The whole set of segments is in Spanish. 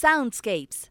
Soundscapes.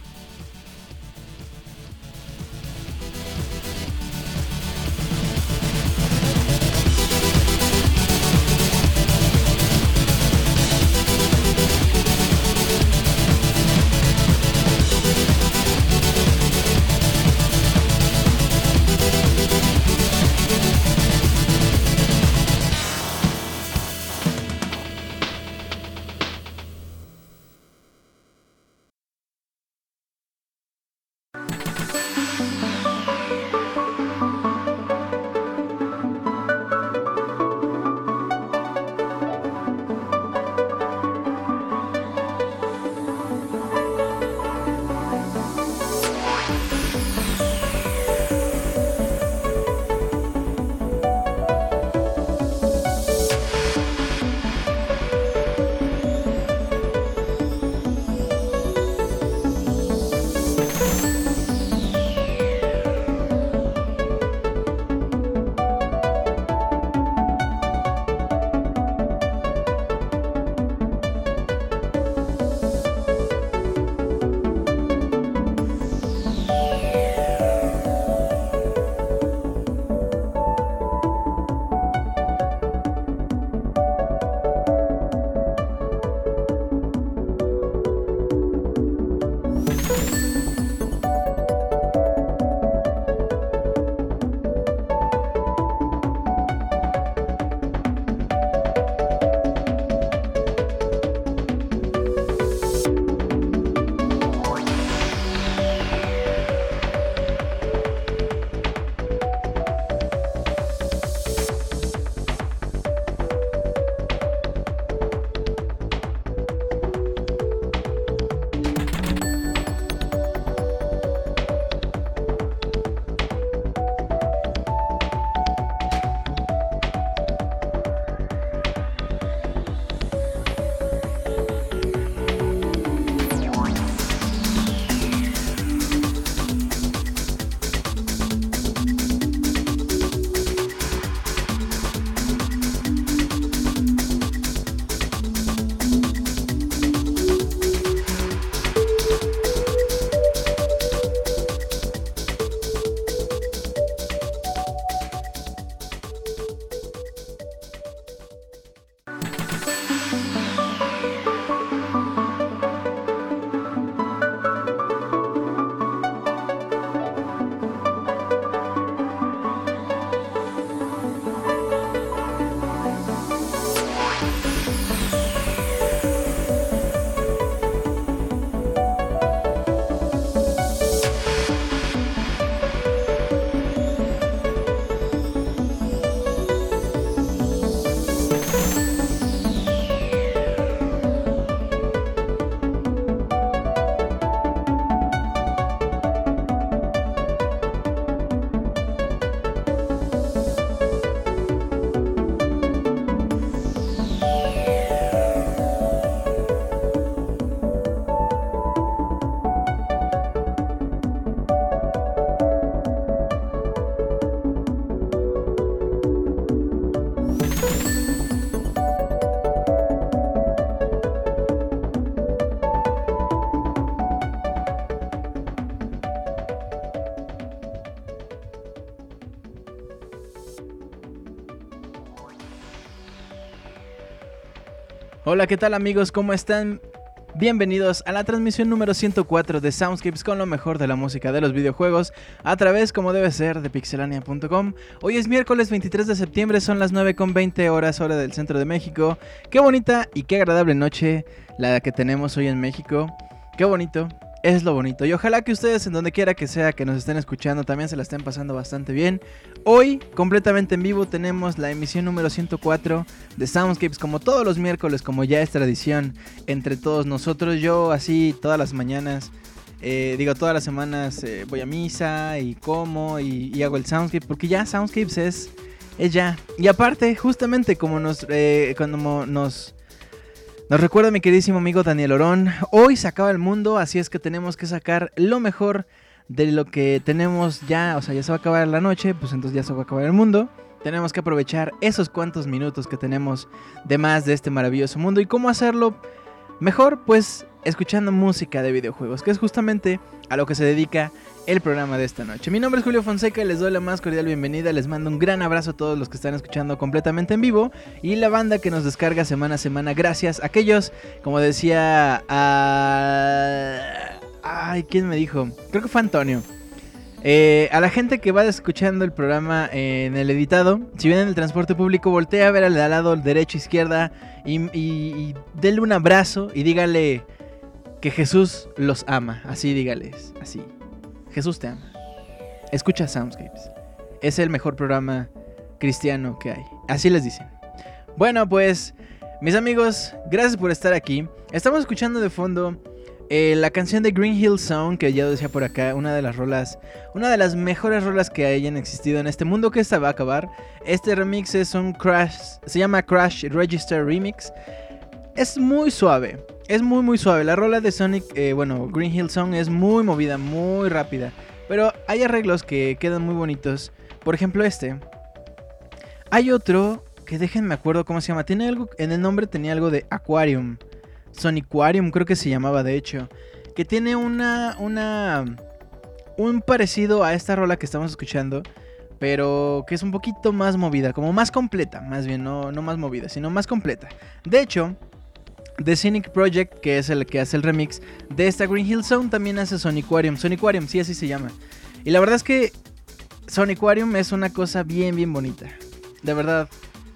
Hola, ¿qué tal amigos? ¿Cómo están? Bienvenidos a la transmisión número 104 de Soundscapes con lo mejor de la música de los videojuegos a través, como debe ser, de pixelania.com. Hoy es miércoles 23 de septiembre, son las 9.20 horas hora del centro de México. Qué bonita y qué agradable noche la que tenemos hoy en México. Qué bonito, es lo bonito. Y ojalá que ustedes, en donde quiera que sea que nos estén escuchando, también se la estén pasando bastante bien. Hoy, completamente en vivo, tenemos la emisión número 104 de Soundscapes, como todos los miércoles, como ya es tradición entre todos nosotros. Yo, así, todas las mañanas. Eh, digo, todas las semanas eh, voy a misa y como y, hago el Soundscape, porque ya Soundscapes es, es ya. Y aparte, justamente como nos, eh, cuando nos nos recuerda mi queridísimo amigo Daniel Orón, hoy se acaba el mundo, así es que tenemos que sacar lo mejor de lo que tenemos ya, o sea, ya se va a acabar la noche, pues entonces ya se va a acabar el mundo. Tenemos que aprovechar esos cuantos minutos que tenemos de más de este maravilloso mundo. ¿Y cómo hacerlo? Mejor, pues, escuchando música de videojuegos, que es justamente a lo que se dedica el programa de esta noche. Mi nombre es Julio Fonseca les doy la más cordial bienvenida. Les mando un gran abrazo a todos los que están escuchando completamente en vivo y la banda que nos descarga semana a semana. Gracias a aquellos, como decía, a... Ay, ¿quién me dijo? Creo que fue Antonio. Eh, a la gente que va escuchando el programa en el editado, si viene en el transporte público, voltea a ver al lado derecho, izquierda y, y, y un abrazo y dígale que Jesús los ama. Así dígales, así. Jesús te ama. Escucha Soundscapes. Es el mejor programa cristiano que hay. Así les dicen. Bueno, pues, mis amigos, gracias por estar aquí. Estamos escuchando de fondo eh, la canción de Green Hill Song, que ya decía por acá, una de las rolas, una de las mejores rolas que hayan existido en este mundo que esta va a acabar. Este remix es un Crash, se llama Crash Register Remix. Es muy suave. Es muy muy suave. La rola de Sonic, eh, bueno, Green Hill Song es muy movida, muy rápida. Pero hay arreglos que quedan muy bonitos. Por ejemplo este. Hay otro que déjenme acuerdo cómo se llama. Tiene algo, en el nombre tenía algo de Aquarium. Sonicquarium creo que se llamaba de hecho. Que tiene una, una, un parecido a esta rola que estamos escuchando. Pero que es un poquito más movida, como más completa, más bien, no, no más movida, sino más completa. De hecho, The Cynic Project, que es el que hace el remix de esta Green Hill Zone, también hace Soniquarium. Soniquarium, sí, así se llama. Y la verdad es que Soniquarium es una cosa bien, bien bonita. De verdad.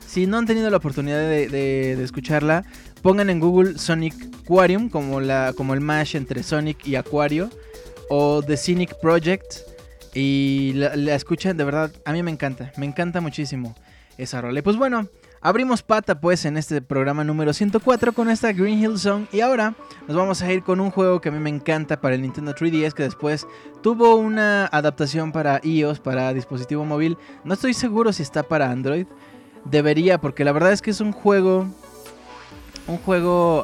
Si no han tenido la oportunidad de, escucharla, pongan en Google Sonic como, la, como el mash entre Sonic y Aquario. O The Cynic Project. Y la, la escuchan, de verdad, a mí me encanta. Me encanta muchísimo esa rola. Y pues bueno, Abrimos pata pues en este programa número 104 con esta Green Hill Zone y ahora nos vamos a ir con un juego que a mí me encanta para el Nintendo 3DS que después tuvo una adaptación para iOS, para dispositivo móvil. No estoy seguro si está para Android. Debería porque la verdad es que es un juego... Un juego...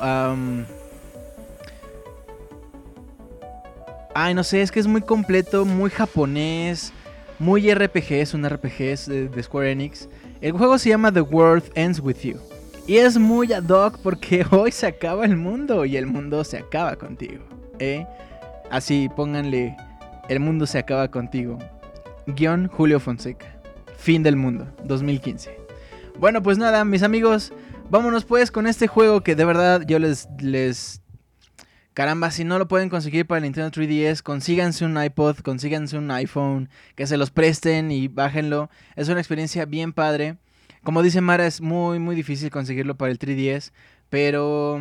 ay, no sé, es que es muy completo, muy japonés, muy RPG, es un RPG de Square Enix. El juego se llama The World Ends With You. Y es muy ad hoc porque hoy se acaba el mundo y el mundo se acaba contigo. ¿eh? Así, pónganle, el mundo se acaba contigo. Guión Julio Fonseca. Fin del mundo, 2015. Bueno, pues nada, mis amigos, vámonos pues con este juego que de verdad yo les, les... Caramba, si no lo pueden conseguir para el Nintendo 3DS, consíganse un iPod, consíganse un iPhone, que se los presten y bájenlo. Es una experiencia bien padre. Como dice Mara, es muy, muy difícil conseguirlo para el 3DS, pero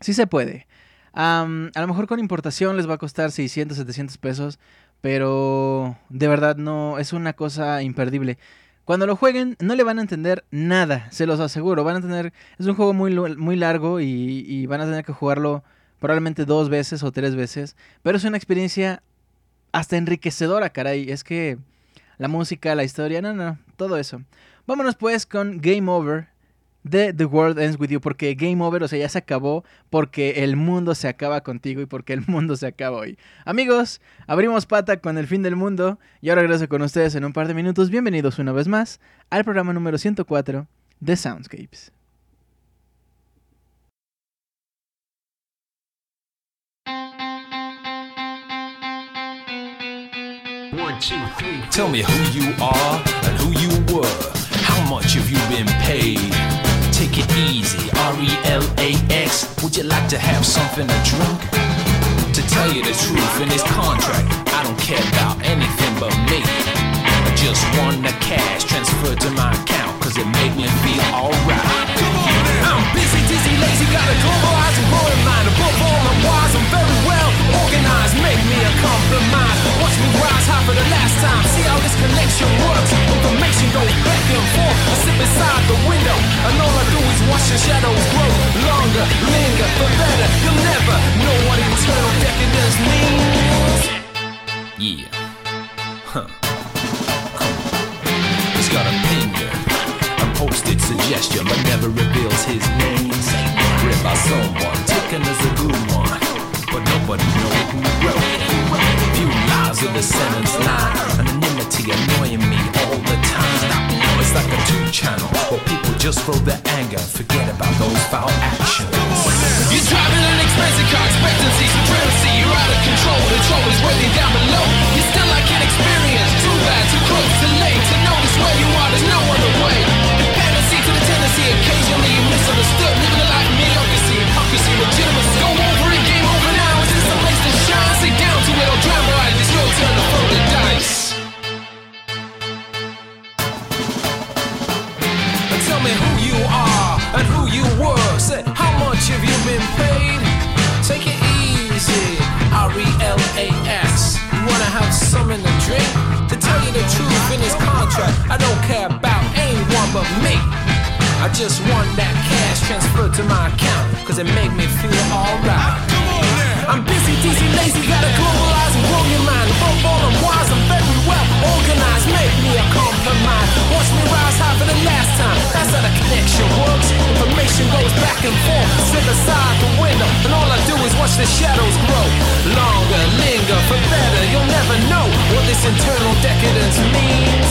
sí se puede. a lo mejor con importación les va a costar 600, 700 pesos, pero de verdad no, es una cosa imperdible. Cuando lo jueguen no le van a entender nada, se los aseguro. Van a tener, es un juego muy, muy largo y, y van a tener que jugarlo probablemente dos veces o tres veces, pero es una experiencia hasta enriquecedora, caray. Es que la música, la historia, no, no, todo eso. Vámonos pues con Game Over de The World Ends With You, porque Game Over, o sea, ya se acabó, porque el mundo se acaba contigo y porque el mundo se acaba hoy. Amigos, abrimos pata con el fin del mundo y ahora regreso con ustedes en un par de minutos. Bienvenidos una vez más al programa número 104 de Soundscapes. Tell me who you are and who you were. How much have you been paid? Take it easy, R-E-L-A-X. Would you like to have something to drink? To tell you the truth, in this contract, I don't care about anything but me. I just want the cash transferred to my account, cause it make me feel alright. I'm busy, dizzy, lazy, got a globalized and growing mind. Above all my wise, I'm very well organized. Make me a compromise. Watch me rise high for the last time. See how this connection works. Information goes back and forth. I sit beside the window, and all I do is watch the shadows grow longer, linger for better. You'll never know what eternal decadence means. Yeah. Huh. He's got a finger. A posted suggestion, but never reveals his name. Read by someone, taken as a good one. But nobody knows who wrote it. Few lies of the sentence line. Anonymity annoying me all the time. It's like a two channel where people just throw their anger forget about those foul actions. You're driving an expensive car, expectancy, supremacy. You're out of control, the trouble is waiting down below. You're still like an experience, too bad, too close, too late to notice where you are. There's no other way. Dependency to the tendency, occasionally you misunderstood. Living a life of mediocrity, hypocrisy, legitimacy. Contract, I don't care about anyone but me. I just want that cash transferred to my account, cause it make me feel alright. I'm busy, dizzy, lazy, gotta globalize and grow your mind. Above all, I'm wise, I'm very well organized. Make me a compromise. Watch me rise high for the last time. That's how the connection works. Information goes back and forth. Sit aside the window, and all I do is watch the shadows grow. Longer, linger for better. You'll never know what this internal decadence means.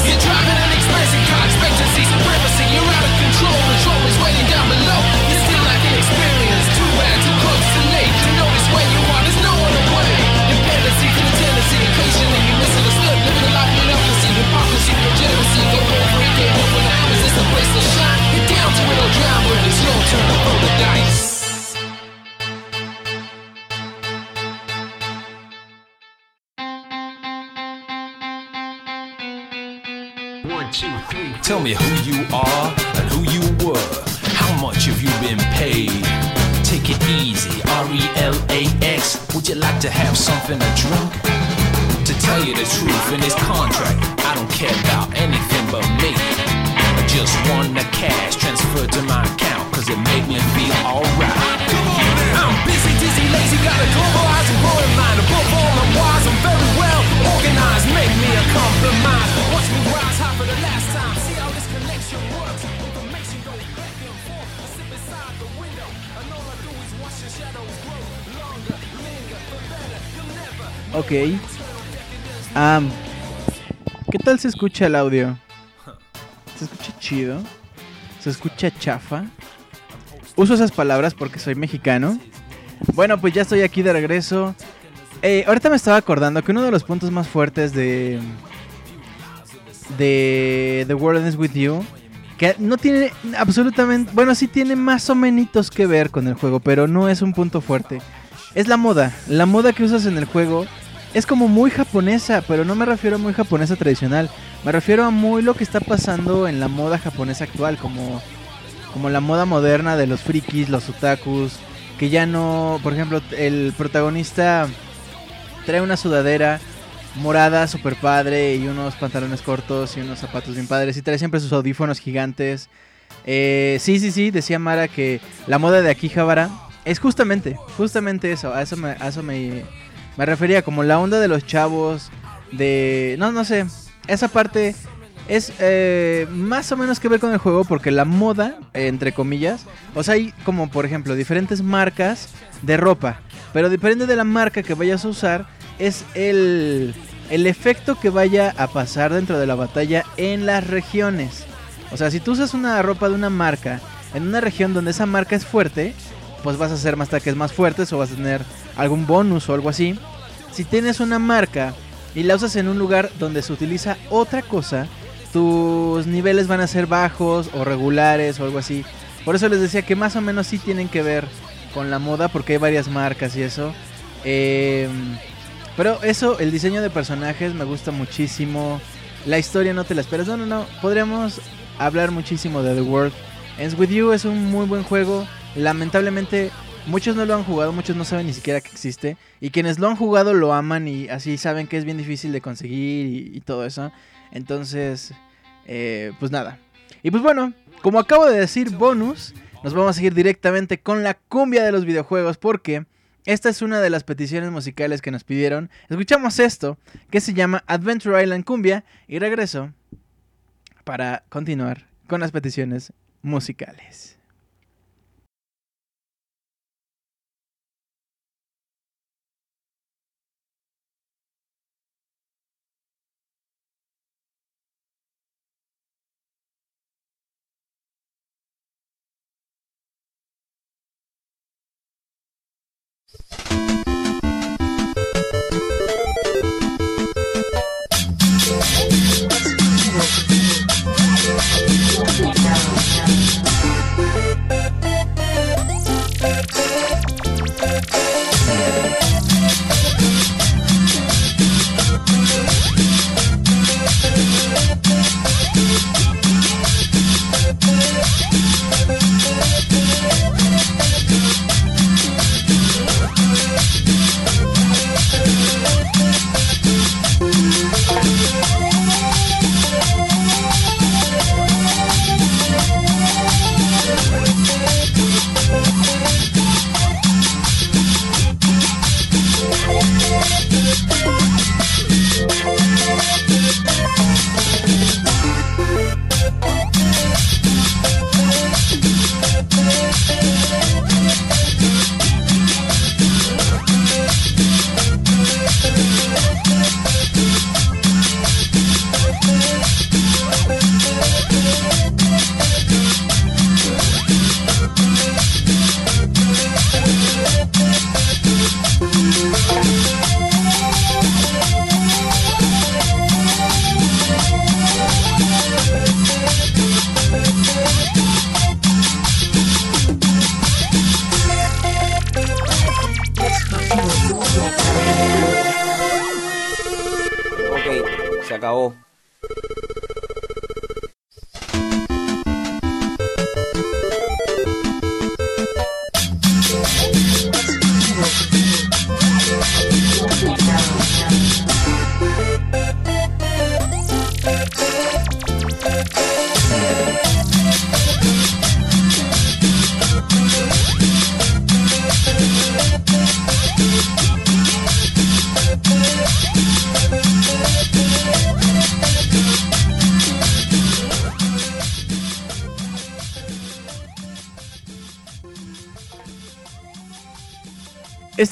Me who you are and who you were. How much have you been paid? Take it easy, R-E-L-A-X. Would you like to have something to drink? To tell you the truth, in this contract, I don't care about anything but me. I just want the cash transferred to my account, cause it made me feel alright. I'm busy, dizzy, lazy, got a globalized and growing mind. Above all, I'm wise, I'm very well organized. Make me a compromise. Watch me rise high Ok. Am, ¿Qué tal se escucha el audio? ¿Se escucha chido? ¿Se escucha chafa? Uso esas palabras porque soy mexicano. Bueno, pues ya estoy aquí de regreso. Eh, ahorita me estaba acordando que uno de los puntos más fuertes de. de The World Ends With You. Que no tiene absolutamente. Bueno, sí tiene más o menos que ver con el juego, pero no es un punto fuerte. Es la moda. La moda que usas en el juego es como muy japonesa, pero no me refiero a muy japonesa tradicional. Me refiero a muy lo que está pasando en la moda japonesa actual, como, como la moda moderna de los frikis, los otakus, que ya no, por ejemplo, el protagonista trae una sudadera morada super padre y unos pantalones cortos y unos zapatos bien padres y trae siempre sus audífonos gigantes. Eh, sí, sí, sí, decía Mara que la moda de Akihabara es justamente, justamente eso, a eso me, a eso me, me refería, como la onda de los chavos, de... No, no sé, esa parte es eh, más o menos que ver con el juego porque la moda, entre comillas, o sea, hay como por ejemplo diferentes marcas de ropa, pero depende de la marca que vayas a usar, es el, el efecto que vaya a pasar dentro de la batalla en las regiones. O sea, si tú usas una ropa de una marca en una región donde esa marca es fuerte, pues vas a hacer más ataques más fuertes o vas a tener algún bonus o algo así. Si tienes una marca y la usas en un lugar donde se utiliza otra cosa, tus niveles van a ser bajos o regulares o algo así. Por eso les decía que más o menos sí tienen que ver con la moda porque hay varias marcas y eso. Eh, pero eso, el diseño de personajes me gusta muchísimo. La historia no te la esperas. No, no, no. Podríamos hablar muchísimo de The World Ends With You. Es un muy buen juego. Lamentablemente muchos no lo han jugado, muchos no saben ni siquiera que existe. Y quienes lo han jugado lo aman y así saben que es bien difícil de conseguir y, todo eso. Entonces, eh, pues nada. Y pues bueno, como acabo de decir, bonus, nos vamos a seguir directamente con la cumbia de los videojuegos porque esta es una de las peticiones musicales que nos pidieron. Escuchamos esto, que se llama Adventure Island Cumbia, y regreso para continuar con las peticiones musicales.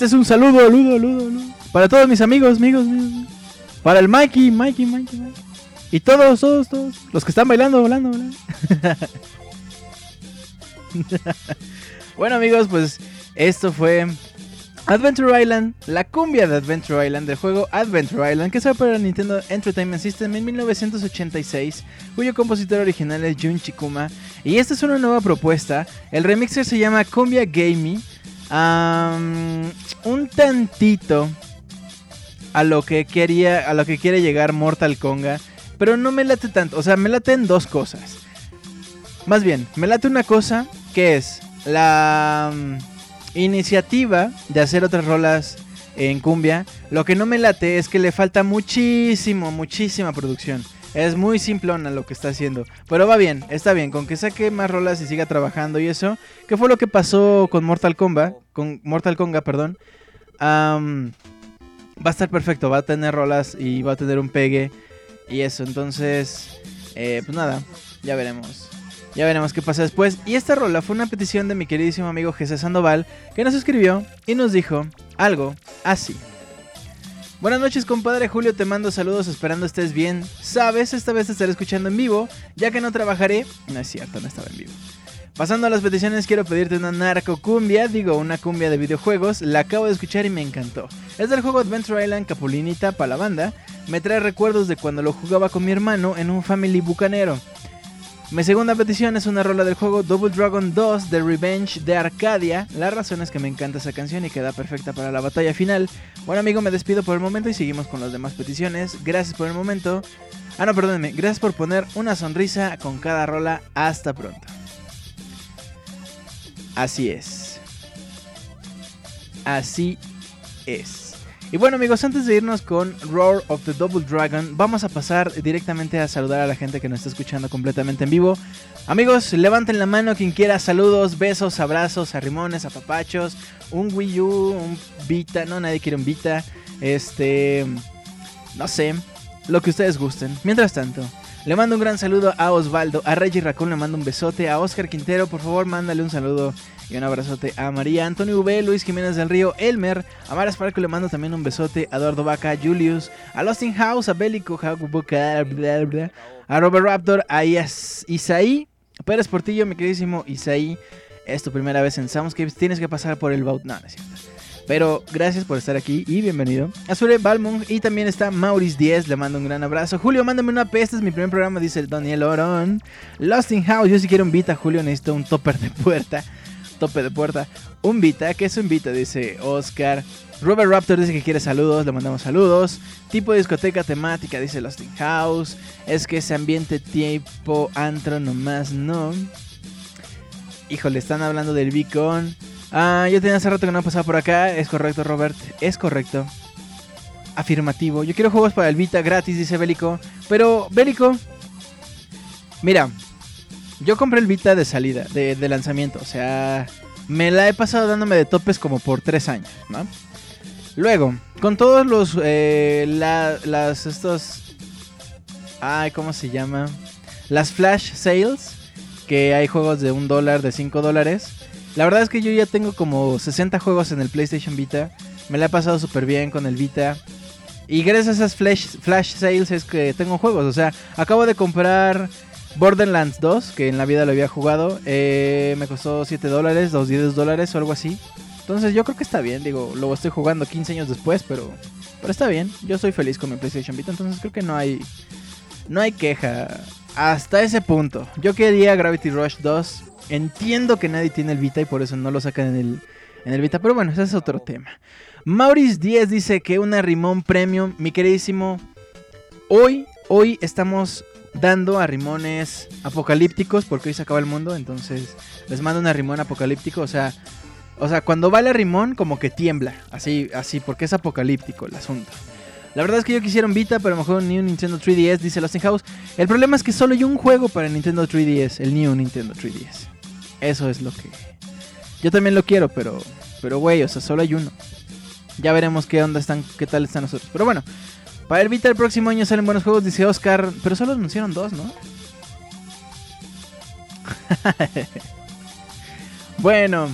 Este es un saludo, saludo, saludo, Para todos mis amigos, amigos, amigos. Para el Mikey, Mikey, Mikey, Mikey. Y todos, todos, todos. Los que están bailando, bailando, bailando. bueno, amigos, pues esto fue Adventure Island, la cumbia de Adventure Island del juego Adventure Island que salió para Nintendo Entertainment System en 1986, cuyo compositor original es Jun Chikuma. Y esta es una nueva propuesta. El remixer se llama Cumbia Gamey un tantito a lo que quería, a lo que quiere llegar Mortal Konga, pero no me late tanto, o sea, me late en dos cosas. Más bien, me late una cosa que es la iniciativa de hacer otras rolas en cumbia. Lo que no me late es que le falta muchísimo, muchísima producción. Es muy simplona lo que está haciendo. Pero va bien, está bien. Con que saque más rolas y siga trabajando y eso. ¿Qué fue lo que pasó con Mortal Kombat? Con Mortal Kombat, perdón. va a estar perfecto. Va a tener rolas y va a tener un pegue. Y eso. Entonces, eh, pues nada. Ya veremos. Ya veremos qué pasa después. Y esta rola fue una petición de mi queridísimo amigo Jesús Sandoval. Que nos escribió y nos dijo algo así. Buenas noches, compadre Julio. Te mando saludos esperando estés bien. Sabes, esta vez te estaré escuchando en vivo, ya que no trabajaré. No es cierto, no estaba en vivo. Pasando a las peticiones, quiero pedirte una narco cumbia, digo, una cumbia de videojuegos. La acabo de escuchar y me encantó. Es del juego Adventure Island Capulinita para la banda. Me trae recuerdos de cuando lo jugaba con mi hermano en un family bucanero. Mi segunda petición es una rola del juego Double Dragon 2 The Revenge de Arcadia. La razón es que me encanta esa canción y queda perfecta para la batalla final. Bueno amigo, me despido por el momento y seguimos con las demás peticiones. Gracias por el momento. Ah, no, perdónenme. Gracias por poner una sonrisa con cada rola. Hasta pronto. Así es. Así es. Y bueno amigos, antes de irnos con Roar of the Double Dragon, vamos a pasar directamente a saludar a la gente que nos está escuchando completamente en vivo. Amigos, levanten la mano quien quiera, saludos, besos, abrazos, arrimones, apapachos, un Wii U, un Vita, no, nadie quiere un Vita, este, no sé, lo que ustedes gusten. Mientras tanto, le mando un gran saludo a Osvaldo, a Reggie Raccoon le mando un besote, a Oscar Quintero, por favor, mándale un saludo y un abrazote a María, Antonio V, Luis Jiménez del Río, Elmer, a Mara Sparco le mando también un besote, a Eduardo Vaca, Julius, a Losting House, a Bélico, a Robert Raptor, a Isaí, Pérez Portillo, mi queridísimo Isaí, es tu primera vez en Soundscapes, tienes que pasar por el Baut. No, no es cierto. Pero gracias por estar aquí y bienvenido. Azure Balmung y también está Maurice 10, le mando un gran abrazo. Julio, mándame una P, este es mi primer programa, dice el Daniel Orón. Lost in House, yo si quiero un Vita, Julio, necesito un topper de puerta tope de puerta. Un Vita, ¿qué es un Vita? Dice Oscar. Robert Raptor dice que quiere saludos, le mandamos saludos. Tipo de discoteca temática, dice Lost House. Es que ese ambiente tipo antro nomás no. Híjole, están hablando del Beacon. Ah, yo tenía hace rato que no pasaba por acá. Es correcto, Robert. Es correcto. Afirmativo. Yo quiero juegos para el Vita gratis, dice Bélico. Pero, Bélico. Mira, yo compré el Vita de salida, de, lanzamiento. O sea, me la he pasado dándome de topes como por tres años, ¿no? Luego, con todos los. Eh, las. Estos. Ay, ¿cómo se llama? Las flash sales. Que hay juegos de un dólar, de 5 dólares. La verdad es que yo ya tengo como 60 juegos en el PlayStation Vita. Me la he pasado súper bien con el Vita. Y gracias a esas flash, flash sales es que tengo juegos. O sea, acabo de comprar Borderlands 2, que en la vida lo había jugado, eh, me costó 7 dólares, 2 10 dólares o algo así. Entonces yo creo que está bien, digo, lo estoy jugando 15 años después, pero, pero está bien. Yo soy feliz con mi PlayStation Vita, entonces creo que no hay, no hay queja hasta ese punto. Yo quería Gravity Rush 2, entiendo que nadie tiene el Vita y por eso no lo sacan en el, en el Vita, pero bueno, ese es otro tema. Maurice 10 dice que una Rimón Premium, mi queridísimo, hoy, hoy estamos dando a rimones apocalípticos porque hoy se acaba el mundo, entonces les mando un rimón apocalíptico, o sea, o sea, cuando vale el rimón como que tiembla, así así porque es apocalíptico el asunto. La verdad es que yo quisiera un Vita, pero mejor ni un Nintendo 3DS, dice Lost in House. El problema es que solo hay un juego para el Nintendo 3DS, el New Nintendo 3DS. Eso es lo que yo también lo quiero, pero pero güey, o sea, solo hay uno. Ya veremos qué onda están, qué tal están nosotros. Pero bueno, para el el próximo año salen buenos juegos, dice Oscar. Pero solo anunciaron dos, ¿no? bueno.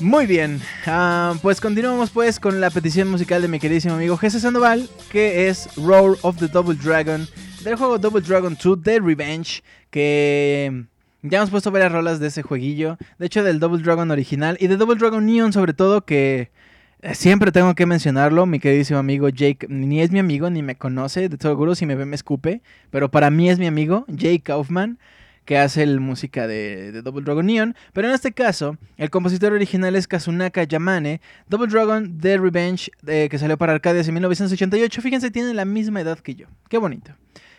Muy bien. Ah, pues continuamos pues con la petición musical de mi queridísimo amigo Jesse Sandoval. Que es Roar of the Double Dragon. Del juego Double Dragon 2 The Revenge. Que... Ya hemos puesto varias rolas de ese jueguillo. De hecho, del Double Dragon original. Y de Double Dragon Neon sobre todo. Que siempre tengo que mencionarlo, mi queridísimo amigo Jake, ni es mi amigo, ni me conoce, de seguro si me ve me escupe, pero para mí es mi amigo, Jake Kaufman, que hace la música de, Double Dragon Neon, pero en este caso, el compositor original es Kazunaka Yamane, Double Dragon The Revenge, eh, que salió para Arcadias en 1988, fíjense, tiene la misma edad que yo, qué bonito,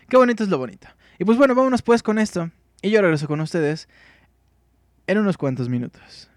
qué bonito es lo bonito. Y pues bueno, vámonos pues con esto, y yo regreso con ustedes en unos cuantos minutos.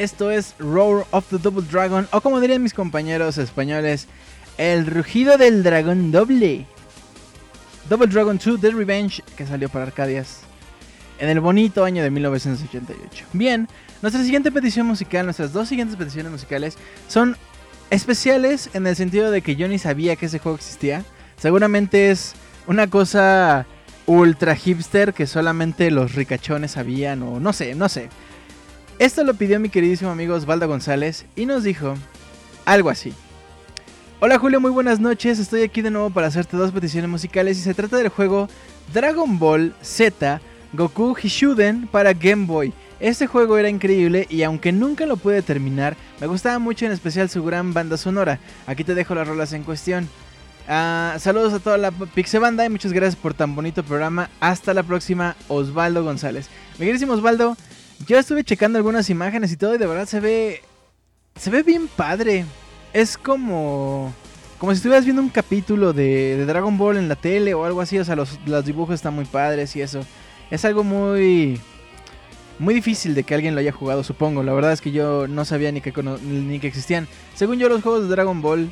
Esto es Roar of the Double Dragon, o como dirían mis compañeros españoles, El rugido del dragón doble. Double Dragon 2 The Revenge, que salió para Arcadias en el bonito año de 1988. Bien, nuestra siguiente petición musical, nuestras dos siguientes peticiones musicales son especiales en el sentido de que yo ni sabía que ese juego existía. Seguramente es una cosa ultra hipster que solamente los ricachones sabían o no sé, no sé. Esto lo pidió mi queridísimo amigo Osvaldo González y nos dijo algo así. Hola Julio, muy buenas noches. Estoy aquí de nuevo para hacerte dos peticiones musicales y se trata del juego Dragon Ball Z Goku Hishuden para Game Boy. Este juego era increíble y aunque nunca lo pude terminar, me gustaba mucho en especial su gran banda sonora. Aquí te dejo las rolas en cuestión. Ah, saludos a toda la Pixebanda y muchas gracias por tan bonito programa. Hasta la próxima, Osvaldo González. Mi queridísimo Osvaldo, yo estuve checando algunas imágenes y todo y de verdad se ve... Se ve bien padre. Es como... Como si estuvieras viendo un capítulo de, Dragon Ball en la tele o algo así. O sea, los, los dibujos están muy padres y eso. Es algo muy... Muy difícil de que alguien lo haya jugado, supongo. La verdad es que yo no sabía ni que, ni que existían. Según yo, los juegos de Dragon Ball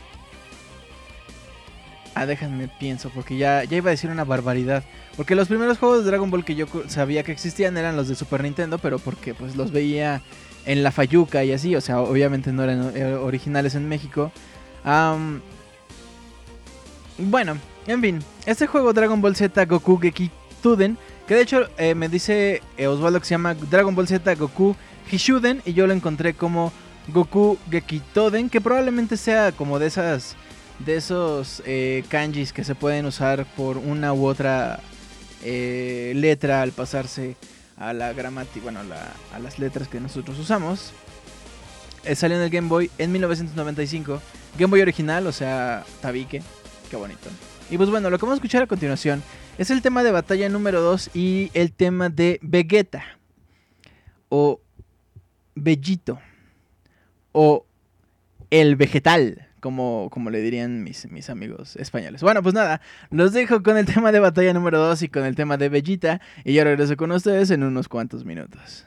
Ah, déjenme pienso, porque ya, ya iba a decir una barbaridad. Porque los primeros juegos de Dragon Ball que yo sabía que existían eran los de Super Nintendo, pero porque pues los veía en la Fayuca y así, o sea, obviamente no eran eh, originales en México. bueno, en fin, este juego Dragon Ball Z Goku Geki Tuden, que de hecho eh, me dice eh, Osvaldo que se llama Dragon Ball Z Goku Hishuden, y yo lo encontré como Goku Geki Toden, que probablemente sea como de esas de esos eh, kanjis que se pueden usar por una u otra eh, letra al pasarse a la gramática, bueno, a las letras que nosotros usamos. Eh, salió en el Game Boy en 1995. Game Boy original, o sea, tabique. Qué bonito. Y pues bueno, lo que vamos a escuchar a continuación es el tema de batalla número 2 y el tema de Vegeta. O Bellito. O el vegetal como, como le dirían mis, mis amigos españoles. Bueno, pues nada, los dejo con el tema de batalla número 2 y con el tema de Bellita. Y yo regreso con ustedes en unos cuantos minutos.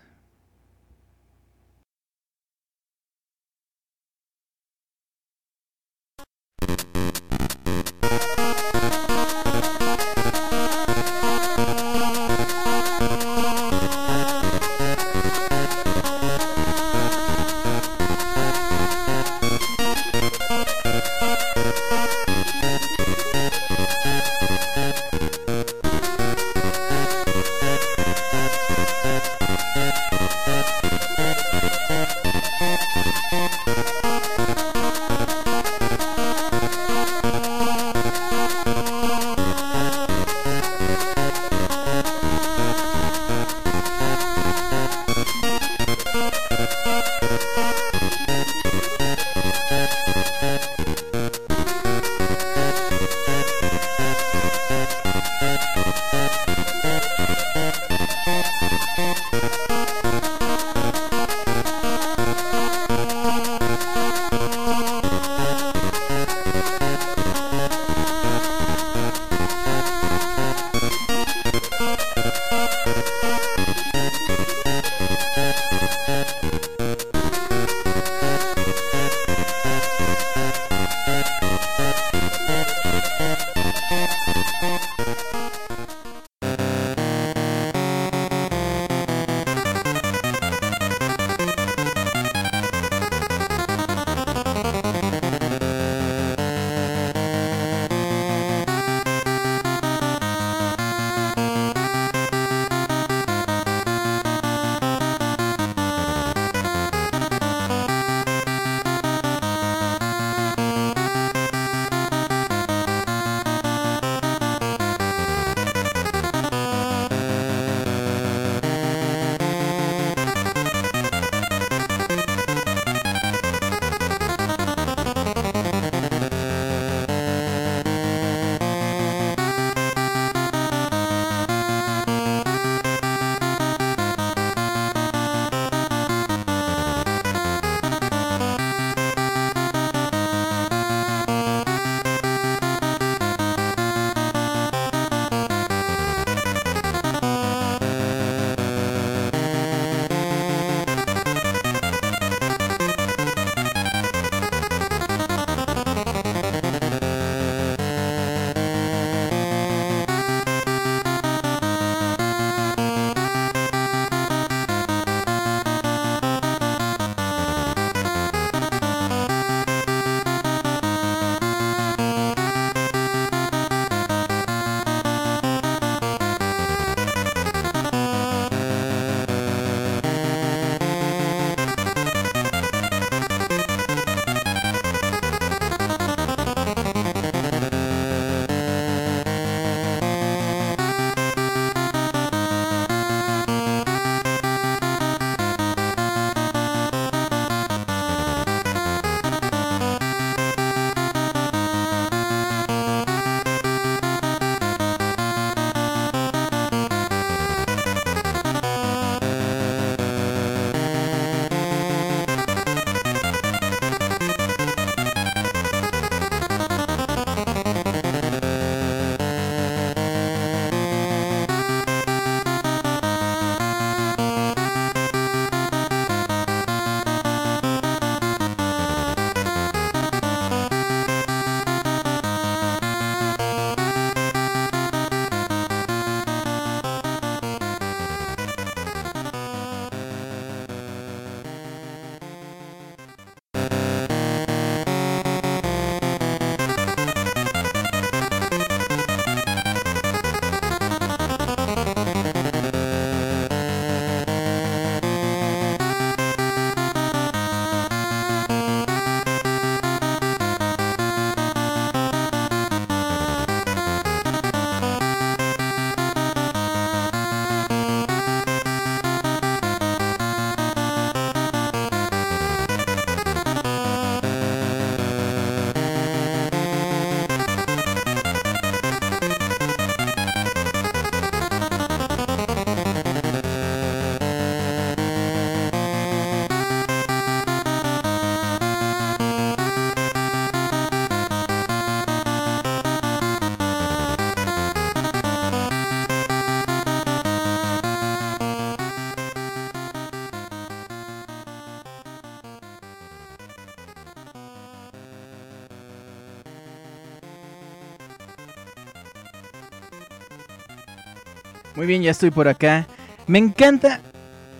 Muy bien, ya estoy por acá. Me encanta.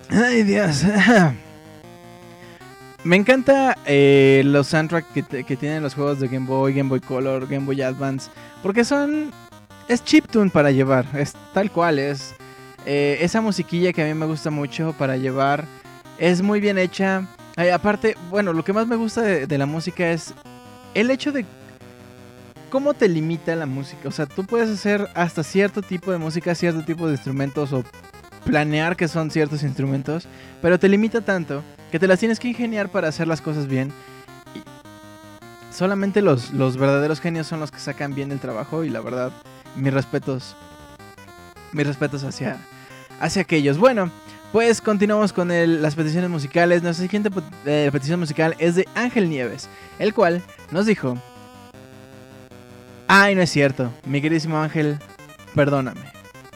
Ay, Dios. Me encanta eh, los soundtracks que, que tienen los juegos de Game Boy, Game Boy Color, Game Boy Advance. Porque son. Es chiptune para llevar. Es tal cual. Es. eh, esa musiquilla que a mí me gusta mucho para llevar. Es muy bien hecha. Aparte, bueno, lo que más me gusta de, de la música es el hecho de cómo te limita la música. O sea, tú puedes hacer hasta cierto tipo de música, cierto tipo de instrumentos o planear que son ciertos instrumentos, pero te limita tanto que te las tienes que ingeniar para hacer las cosas bien. Y solamente los, los verdaderos genios son los que sacan bien el trabajo y la verdad, mis respetos, mis respetos hacia, hacia aquellos. Bueno, pues continuamos con el- las peticiones musicales. Nuestra siguiente eh, petición musical es de Ángel Nieves, el cual nos dijo... Ay, no es cierto, mi queridísimo Ángel, perdóname,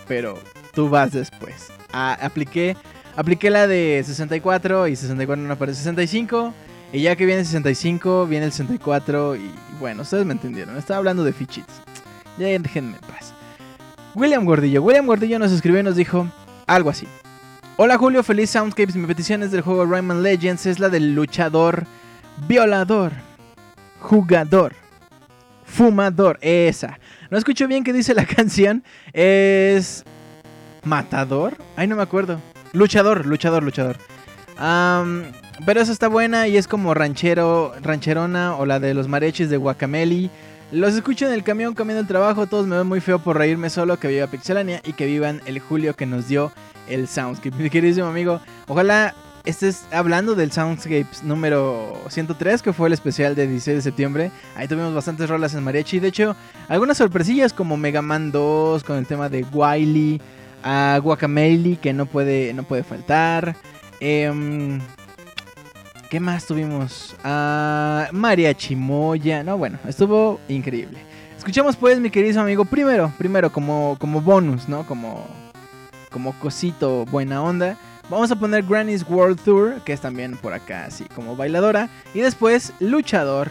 pero tú vas después. Ah, apliqué, apliqué la de 64 y 64 no aparece 65. Y ya que viene 65, viene el 64 y, bueno, ustedes me entendieron. Estaba hablando de fichitas. Ya déjenme en paz. William Gordillo. William Gordillo nos escribió y nos dijo algo así. Hola Julio, feliz Soundscapes. Mi petición es del juego Rayman Legends. Es la del luchador, violador, jugador, fumador. Esa. No escucho bien qué dice la canción. Es... ¿Matador? Ay, no me acuerdo. Luchador, luchador, luchador. Pero esa está buena y es como ranchero, rancherona o la de los mariachis de Guacameli. Los escucho en el camión camino al trabajo. Todos me ven muy feo por reírme solo. Que viva Pixelania y que vivan el Julio que nos dio el Soundscape. Mi queridísimo amigo, ojalá estés hablando del Soundscapes número 103, que fue el especial de 16 de septiembre. Ahí tuvimos bastantes rolas en mariachi. De hecho, algunas sorpresillas como Mega Man 2 con el tema de Wily a Guacameli, que no puede, no puede faltar. Em, ¿Qué más tuvimos? A Mariachi Moya. No, bueno, estuvo increíble. Escuchamos pues, mi querido amigo, primero, primero como, como bonus, ¿no? Como, como cosito buena onda. Vamos a poner Granny's World Tour, que es también por acá, así como bailadora. Y después, luchador,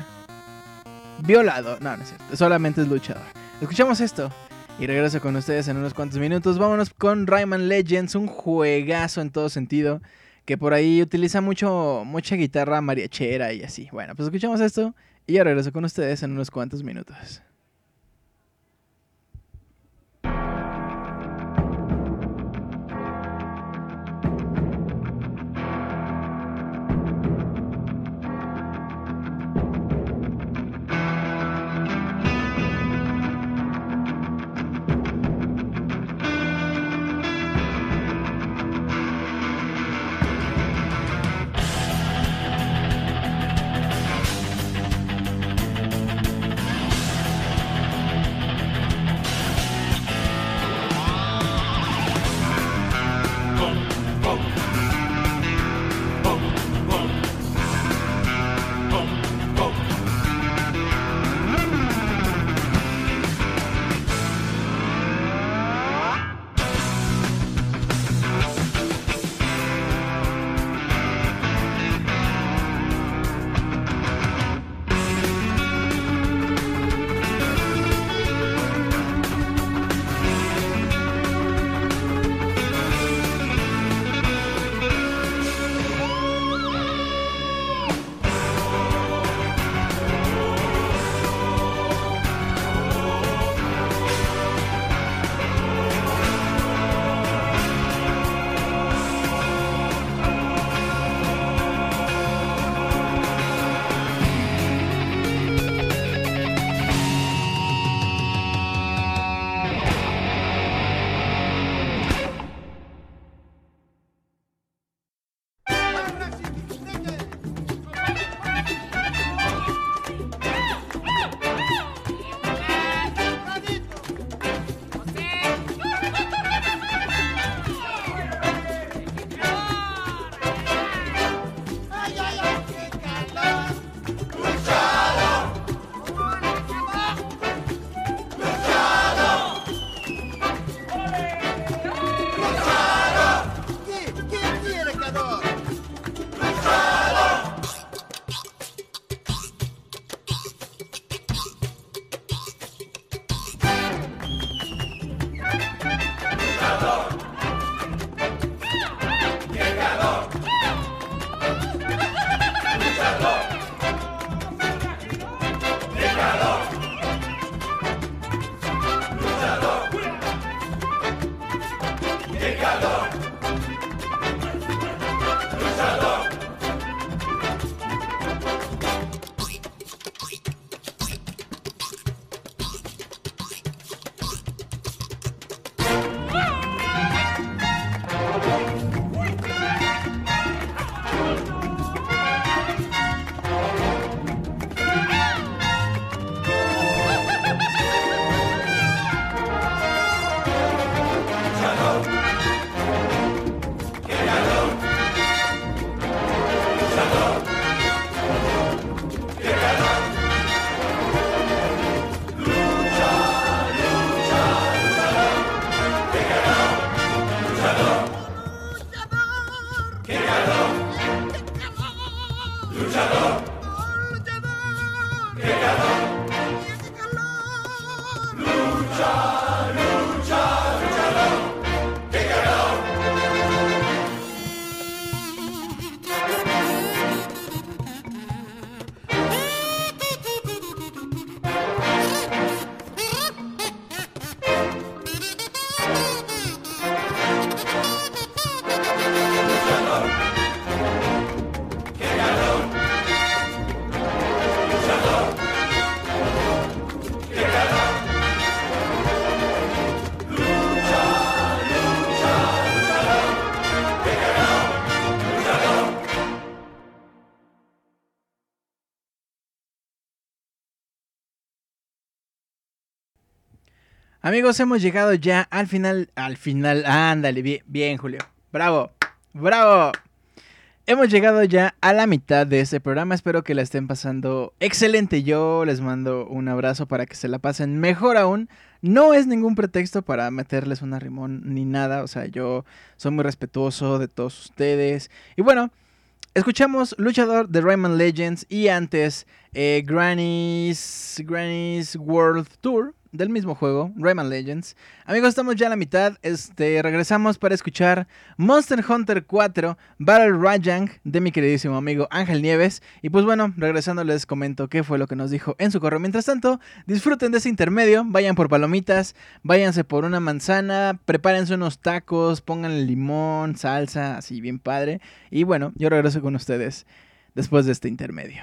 violador. No, no es cierto, solamente es luchador. Escuchamos esto y regreso con ustedes en unos cuantos minutos. Vámonos con Rayman Legends, un juegazo en todo sentido. Que por ahí utiliza mucho, mucha guitarra mariachera y así. Bueno, pues escuchamos esto y ya regreso con ustedes en unos cuantos minutos. Amigos, hemos llegado ya al final, al final, ándale, bien, Julio, bravo, bravo. Hemos llegado ya a la mitad de este programa, espero que la estén pasando excelente. Yo les mando un abrazo para que se la pasen mejor aún. No es ningún pretexto para meterles una rimón ni nada, o sea, yo soy muy respetuoso de todos ustedes. Y bueno, escuchamos Luchador de Rayman Legends y antes eh, Granny's, Granny's World Tour del mismo juego, Rayman Legends. Amigos, estamos ya a la mitad. Este, regresamos para escuchar Monster Hunter 4 Battle Rajang de mi queridísimo amigo Ángel Nieves. Y pues bueno, regresando les comento qué fue lo que nos dijo en su correo. Mientras tanto, disfruten de ese intermedio, vayan por palomitas, váyanse por una manzana, prepárense unos tacos, pónganle limón, salsa, así bien padre. Y bueno, yo regreso con ustedes después de este intermedio.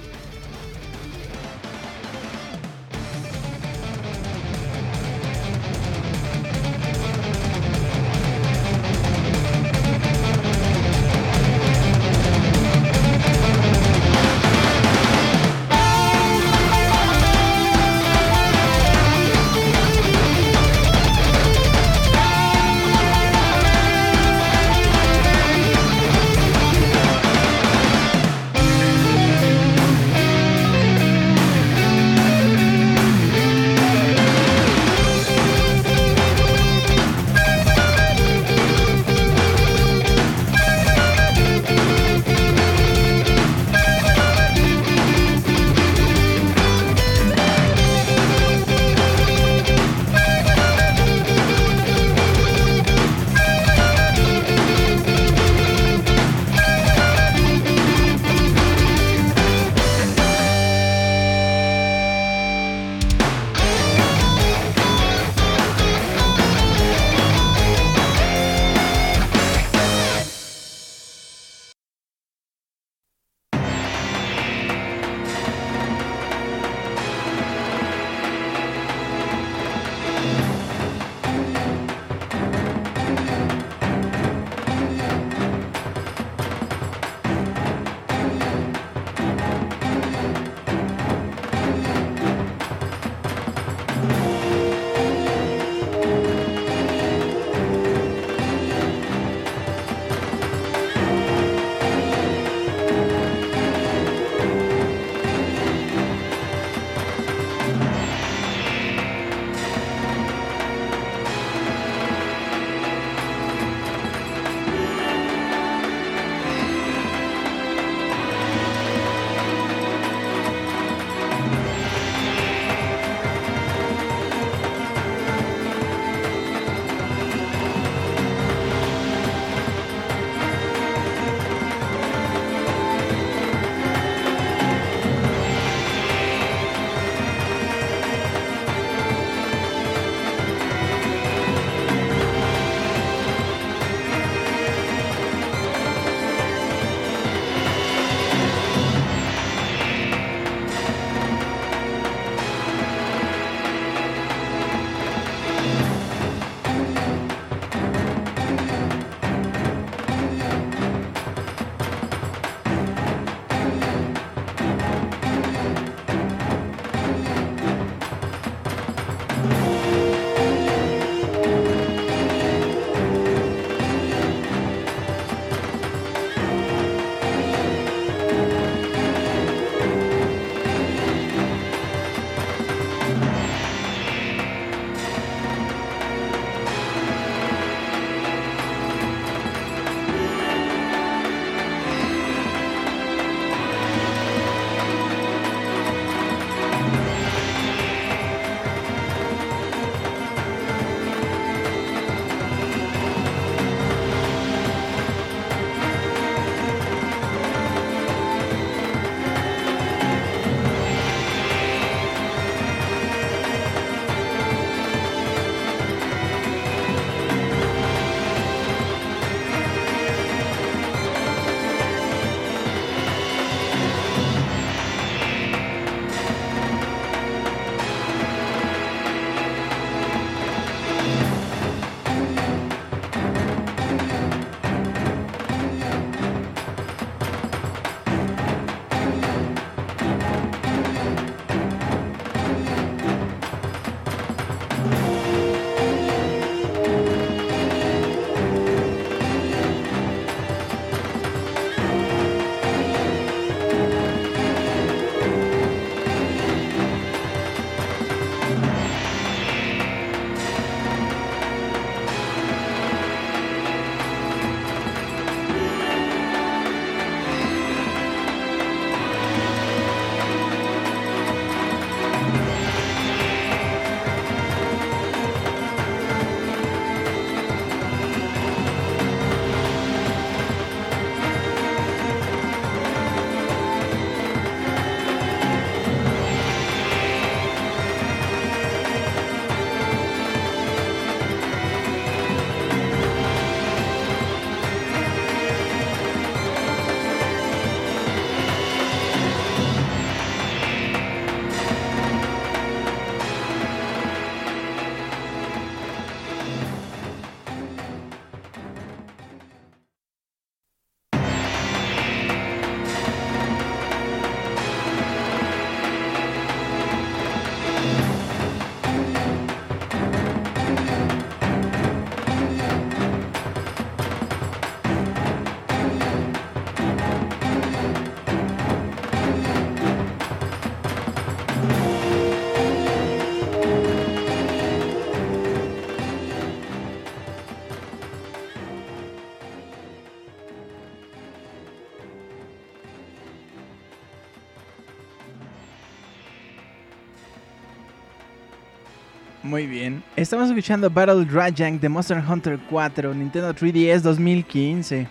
Muy bien. Estamos escuchando Battle Rajang de Monster Hunter 4, Nintendo 3DS 2015.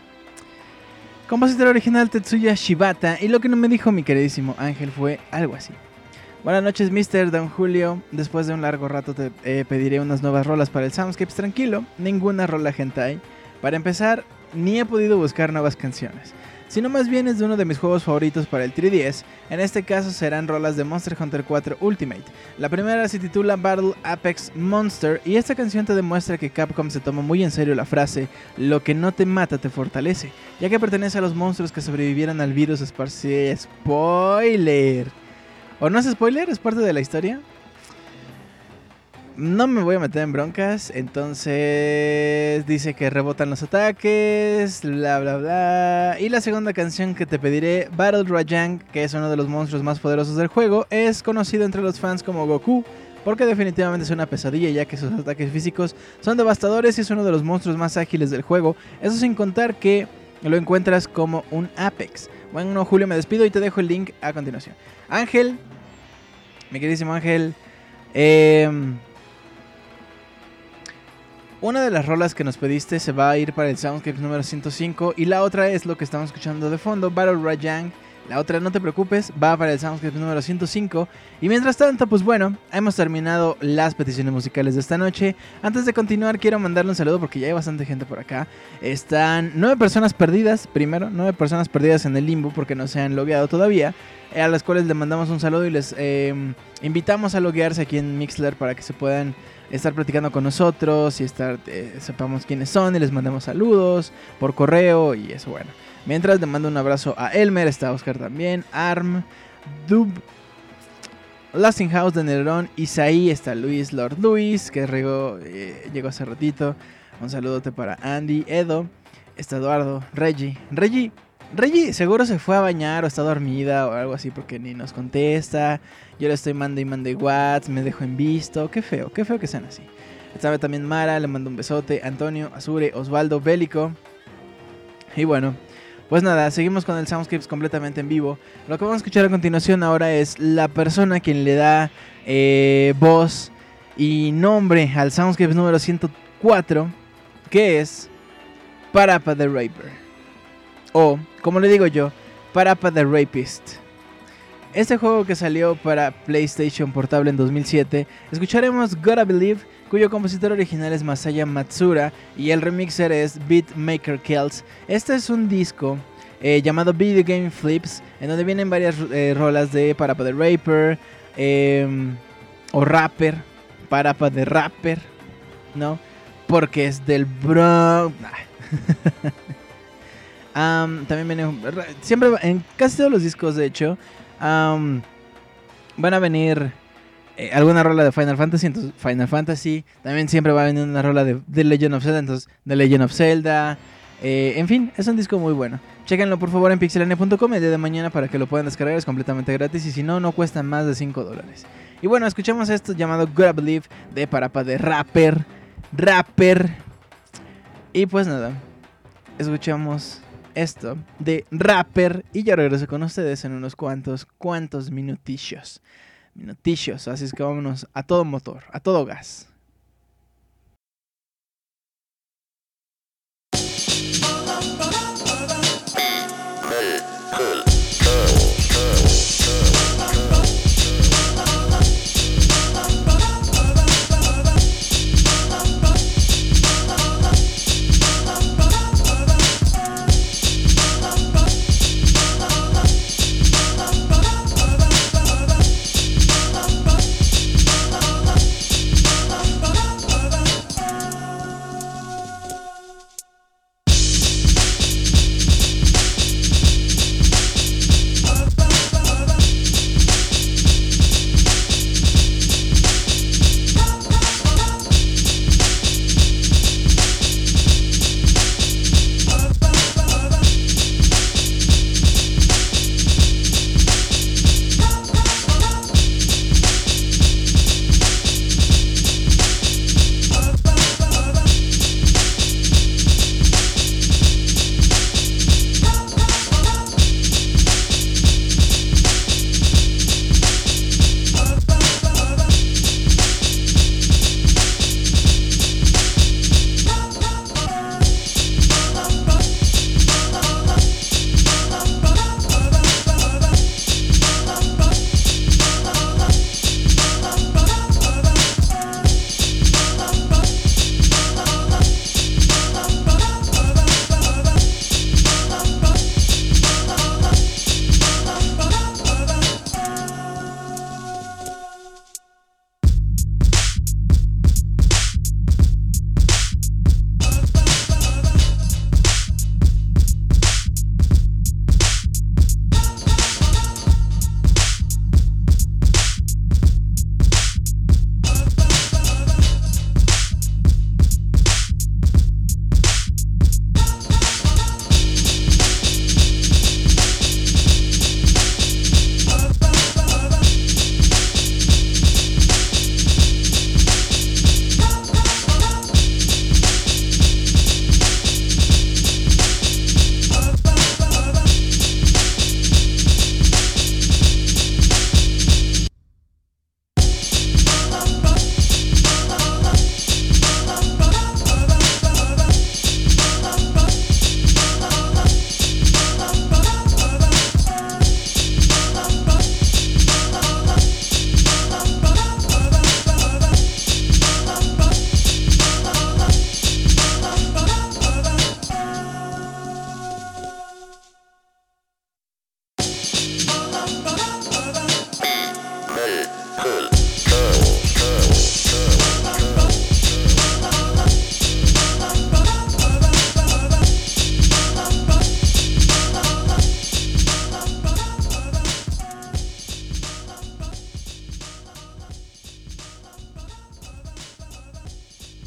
Compositor original Tetsuya Shibata. Y lo que no me dijo mi queridísimo Ángel fue algo así. Buenas noches, Mr. Don Julio. Después de un largo rato te eh, pediré unas nuevas rolas para el Soundscapes. Tranquilo, ninguna rola hentai. Para empezar, ni he podido buscar nuevas canciones sino más bien es de uno de mis juegos favoritos para el 3DS. En este caso serán rolas de Monster Hunter 4 Ultimate. La primera se titula Battle Apex Monster y esta canción te demuestra que Capcom se toma muy en serio la frase Lo que no te mata te fortalece, ya que pertenece a los monstruos que sobrevivieron al virus esparcido. Spoiler. ¿O no es spoiler? ¿Es parte de la historia? No me voy a meter en broncas. Entonces dice que rebotan los ataques. Bla bla bla. Y la segunda canción que te pediré, Battle Rajang, que es uno de los monstruos más poderosos del juego, es conocido entre los fans como Goku. Porque definitivamente es una pesadilla ya que sus ataques físicos son devastadores y es uno de los monstruos más ágiles del juego. Eso sin contar que lo encuentras como un Apex. Bueno, Julio, me despido y te dejo el link a continuación. Ángel, mi queridísimo Ángel, eh, una de las rolas que nos pediste se va a ir para el Soundscape número 105 y la otra es lo que estamos escuchando de fondo, Battle Rajang. La otra, no te preocupes, va para el Soundscape número 105. Y mientras tanto, pues bueno, hemos terminado las peticiones musicales de esta noche. Antes de continuar, quiero mandarle un saludo porque ya hay bastante gente por acá. Están nueve personas perdidas, primero, nueve personas perdidas en el limbo porque no se han logueado todavía. A las cuales le mandamos un saludo y les eh, invitamos a loguearse aquí en Mixler para que se puedan estar platicando con nosotros y estar, eh, sepamos quiénes son y les mandamos saludos por correo y eso, bueno. Mientras le mando un abrazo a Elmer, está Oscar también, Arm, Dub, Lasting House de Nerón, Isaí, está Luis, Lord Luis, que eh, llegó hace ratito. Un saludote para Andy, Edo, está Eduardo, Reggie. Reggie, Reggie seguro se fue a bañar o está dormida o algo así porque ni nos contesta. Yo le estoy mandando y mandando watts, me dejo en visto. Qué feo, qué feo que sean así. Estaba también Mara, le mando un besote. Antonio, Azure, Osvaldo, Bélico. Y bueno, pues nada, seguimos con el Soundscapes completamente en vivo. Lo que vamos a escuchar a continuación ahora es la persona quien le da eh, voz y nombre al Soundscapes número 104, que es Parapa the Raper. O, como le digo yo, Parapa the Rapist. Este juego que salió para PlayStation Portable en 2007, escucharemos Gotta Believe, cuyo compositor original es Masaya Matsura y el remixer es Beatmaker Kells. Este es un disco eh, llamado Video Game Flips, en donde vienen varias eh, rolas de Parapa the Raper em, o Rapper, Parapa the Rapper, ¿no? Porque es del También viene. Siempre, en casi todos los discos, de hecho, van a venir eh, alguna rola de Final Fantasy. Entonces, Final Fantasy. También siempre va a venir una rola de, The Legend of Zelda. Entonces, The Legend of Zelda. Eh, en fin, es un disco muy bueno. Chequenlo por favor en pixelania.com el día de mañana para que lo puedan descargar. Es completamente gratis y si no, no cuesta más de 5 dólares. Y bueno, escuchamos esto llamado Gotta Believe de Parapa de Rapper. Rapper. Y pues nada, escuchamos esto de rapper y ya regreso con ustedes en unos cuantos, cuantos minutillos. Minutillos, así es que vámonos a todo motor, a todo gas.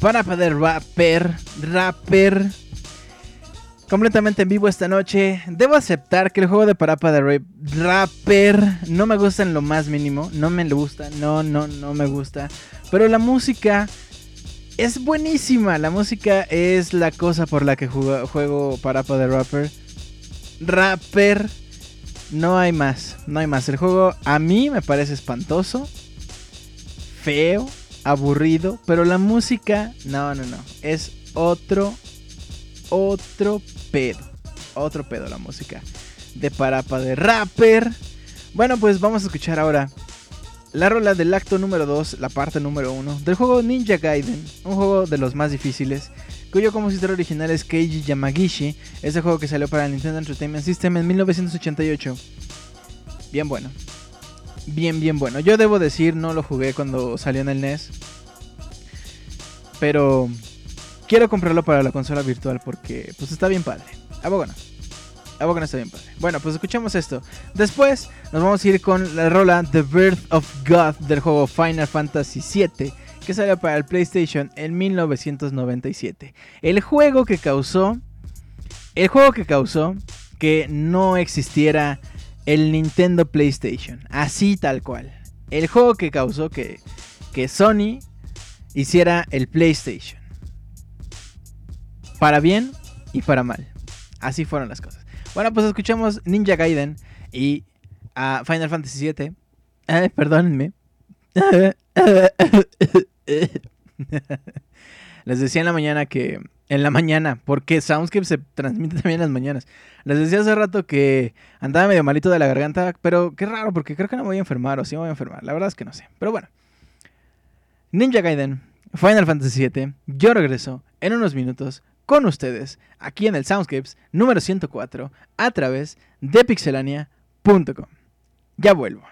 Parapa de Rapper, Rapper, completamente en vivo esta noche. Debo aceptar que el juego de Parapa de Rapper no me gusta en lo más mínimo, no me gusta, no, no, no me gusta. Pero la música es buenísima, la música es la cosa por la que juego Parapa de Rapper. Rapper, no hay más, no hay más. El juego a mí me parece espantoso, feo aburrido, pero la música, no, no, no, es otro, otro pedo, otro pedo la música de Parapa de Rapper. Bueno, pues vamos a escuchar ahora la rola del acto número 2, la parte número 1 del juego Ninja Gaiden, un juego de los más difíciles, cuyo compositor original es Keiji Yamagishi, ese juego que salió para el Nintendo Entertainment System en 1988. Bien bueno bien, bien bueno. Yo debo decir, no lo jugué cuando salió en el NES. Pero quiero comprarlo para la consola virtual porque pues está bien padre. A poco. A está bien padre. Bueno, pues escuchemos esto. Después nos vamos a ir con la rola The Birth of God del juego Final Fantasy VII que salió para el PlayStation en 1997. El juego que causó el juego que causó que no existiera el Nintendo PlayStation. Así tal cual. El juego que causó que, que Sony hiciera el PlayStation. Para bien y para mal. Así fueron las cosas. Bueno, pues escuchamos Ninja Gaiden y a Final Fantasy VII. Perdónenme. Les decía en la mañana que. En la mañana, porque Soundscape se transmite también en las mañanas. Les decía hace rato que andaba medio malito de la garganta, pero qué raro, porque creo que no me voy a enfermar, o sí me voy a enfermar. La verdad es que no sé. Pero bueno. Ninja Gaiden, Final Fantasy VII, yo regreso en unos minutos con ustedes aquí en el Soundscapes número 104 a través de pixelania.com. Ya vuelvo.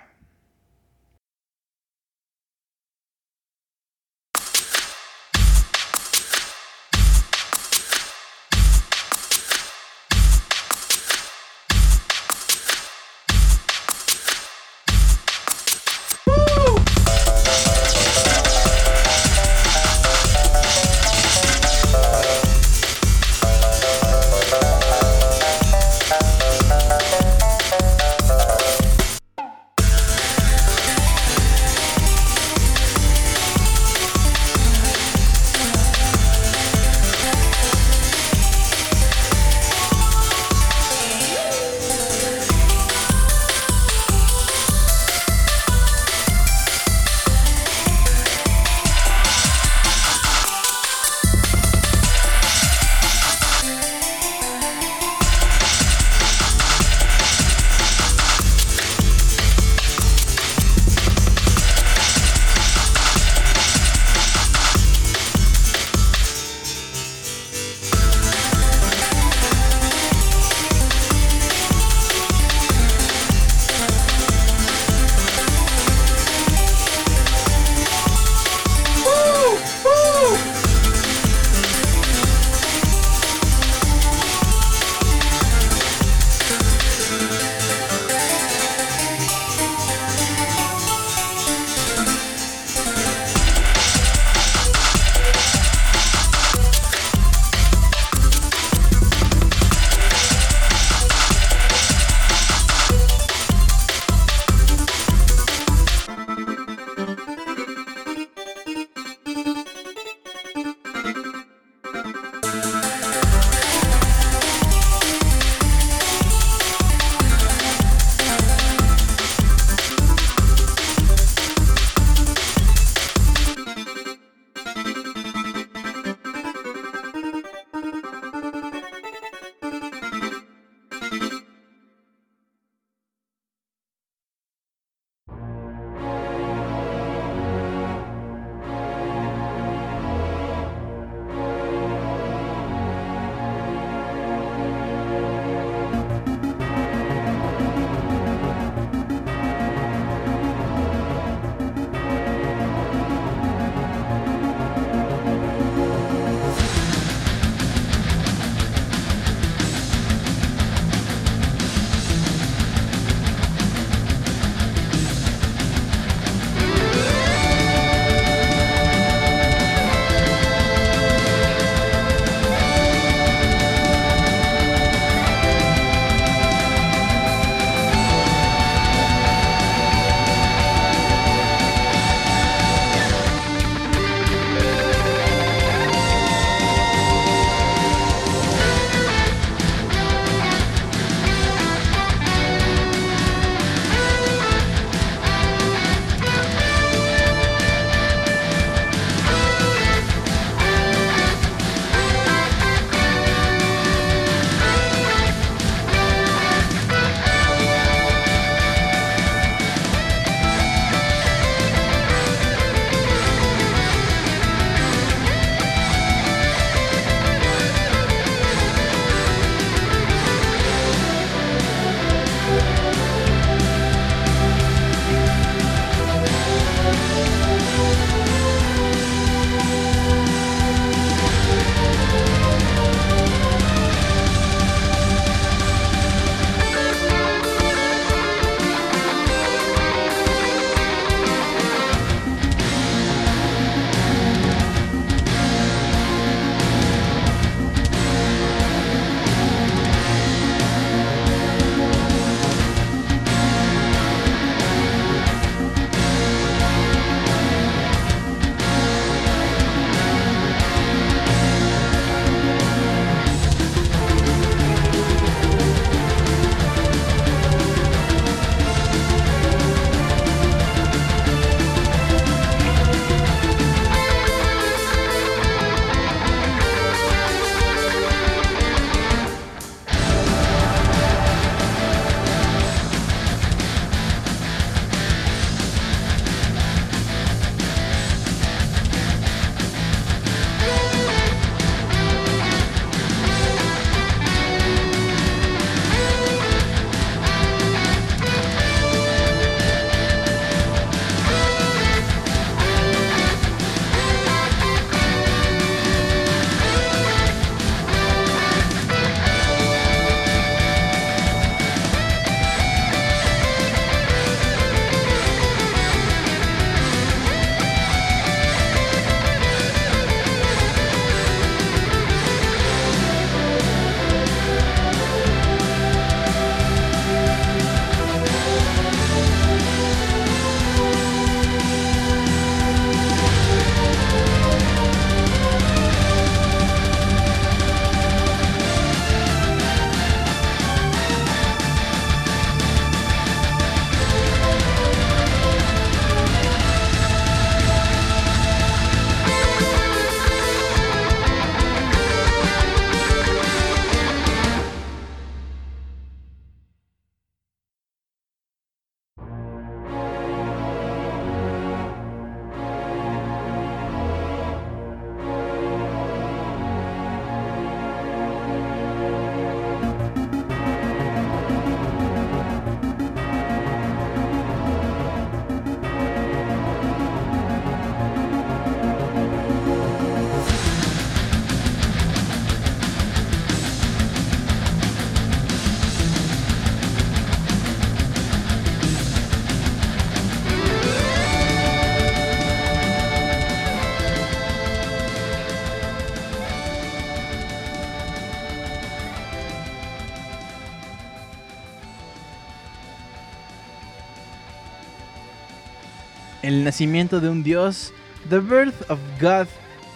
El nacimiento de un dios, The Birth of God,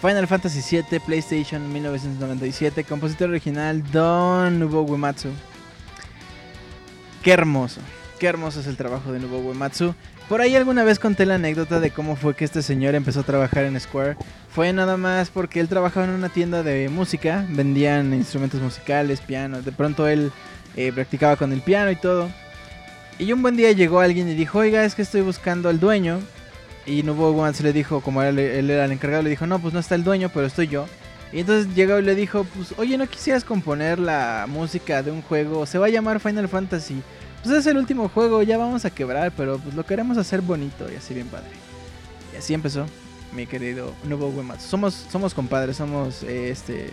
Final Fantasy VII, PlayStation 1997, compositor original Don Nobuo Uematsu. Qué hermoso, qué hermoso es el trabajo de Nobuo Uematsu. Por ahí alguna vez conté la anécdota de cómo fue que este señor empezó a trabajar en Square. Fue nada más porque él trabajaba en una tienda de música, vendían instrumentos musicales, piano. De pronto él eh, practicaba con el piano y todo. Y un buen día llegó alguien y dijo, oiga, es que estoy buscando al dueño. Y Nobuo se le dijo, como él, era el encargado, le dijo, no, pues no está el dueño, pero estoy yo. Y entonces llegó y le dijo, pues, oye, ¿no quisieras componer la música de un juego? Se va a llamar Final Fantasy pues es el último juego, ya vamos a quebrar, pero pues lo queremos hacer bonito y así bien padre. Y así empezó mi querido Nuevo Uematsu. Somos, somos compadres, somos este.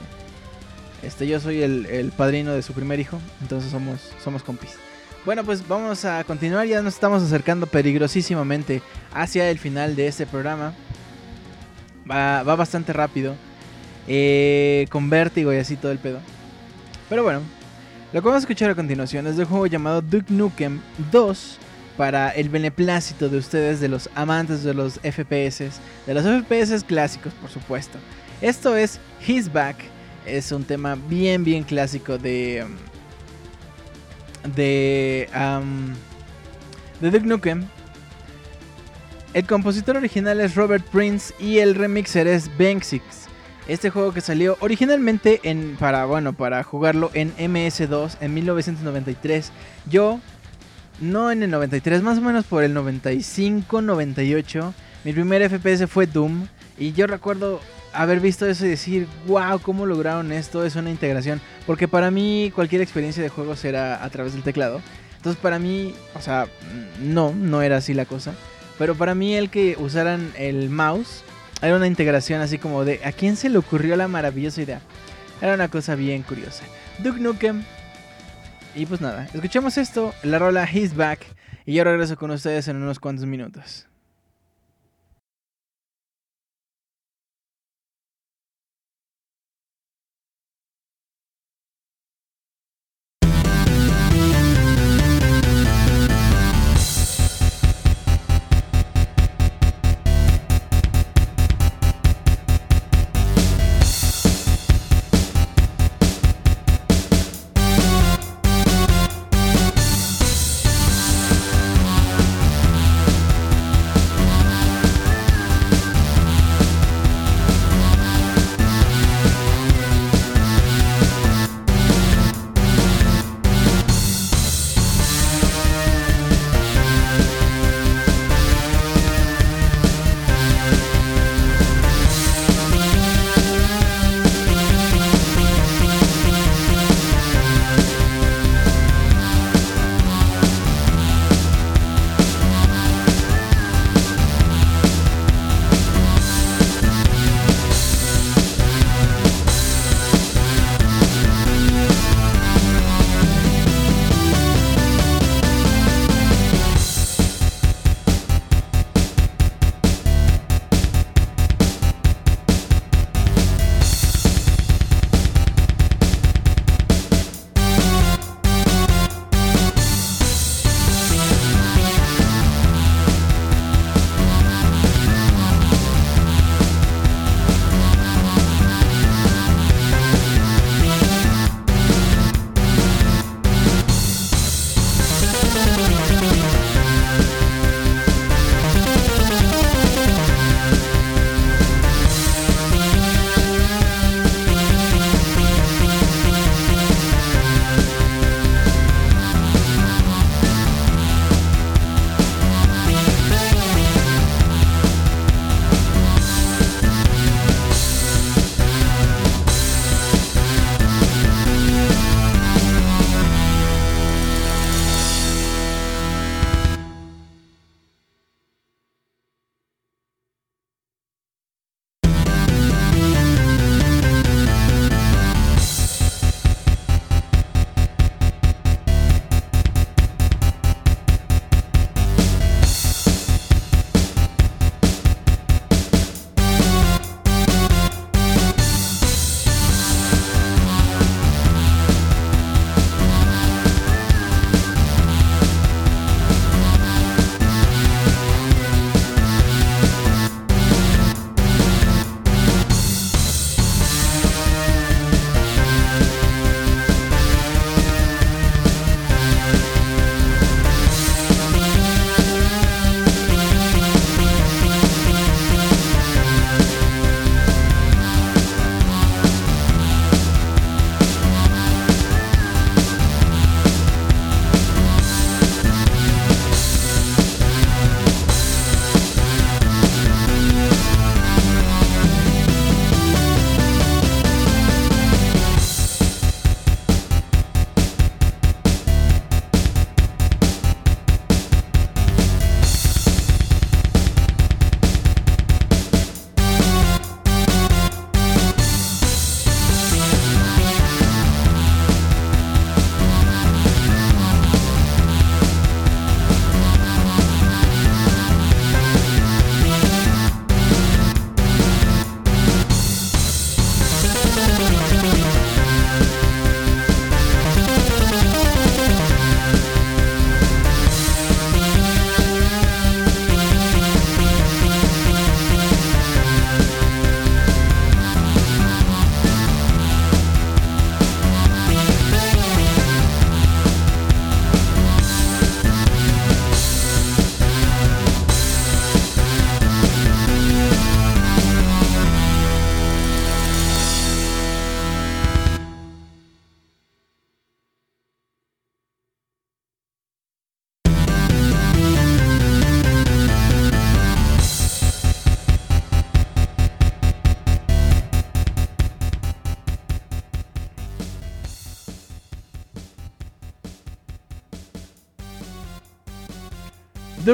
Este, yo soy el, padrino de su primer hijo, entonces somos, somos compis. Bueno, pues vamos a continuar, ya nos estamos acercando peligrosísimamente hacia el final de este programa. Va, bastante rápido, eh, con vértigo y así todo el pedo. Pero bueno, lo que vamos a escuchar a continuación es de un juego llamado Duke Nukem 2 para el beneplácito de ustedes, de los amantes de los FPS, de los FPS clásicos, por supuesto. Esto es His Back, es un tema bien, bien clásico de. De. de Duke Nukem. El compositor original es Robert Prince y el remixer es Banksix. Este juego que salió originalmente en, para, bueno, para jugarlo en MS2 en 1993. Yo, no en el 93, más o menos por el 95, 98. Mi primer FPS fue Doom. Y yo recuerdo haber visto eso y decir, wow, ¿cómo lograron esto? Es una integración. Porque para mí cualquier experiencia de juego será a través del teclado. Entonces para mí, o sea, no, no era así la cosa. Pero para mí el que usaran el mouse era una integración así como de ¿a quién se le ocurrió la maravillosa idea? Era una cosa bien curiosa. Duke Nukem. Y pues nada, escuchemos esto, la rola He's Back. Y yo regreso con ustedes en unos cuantos minutos.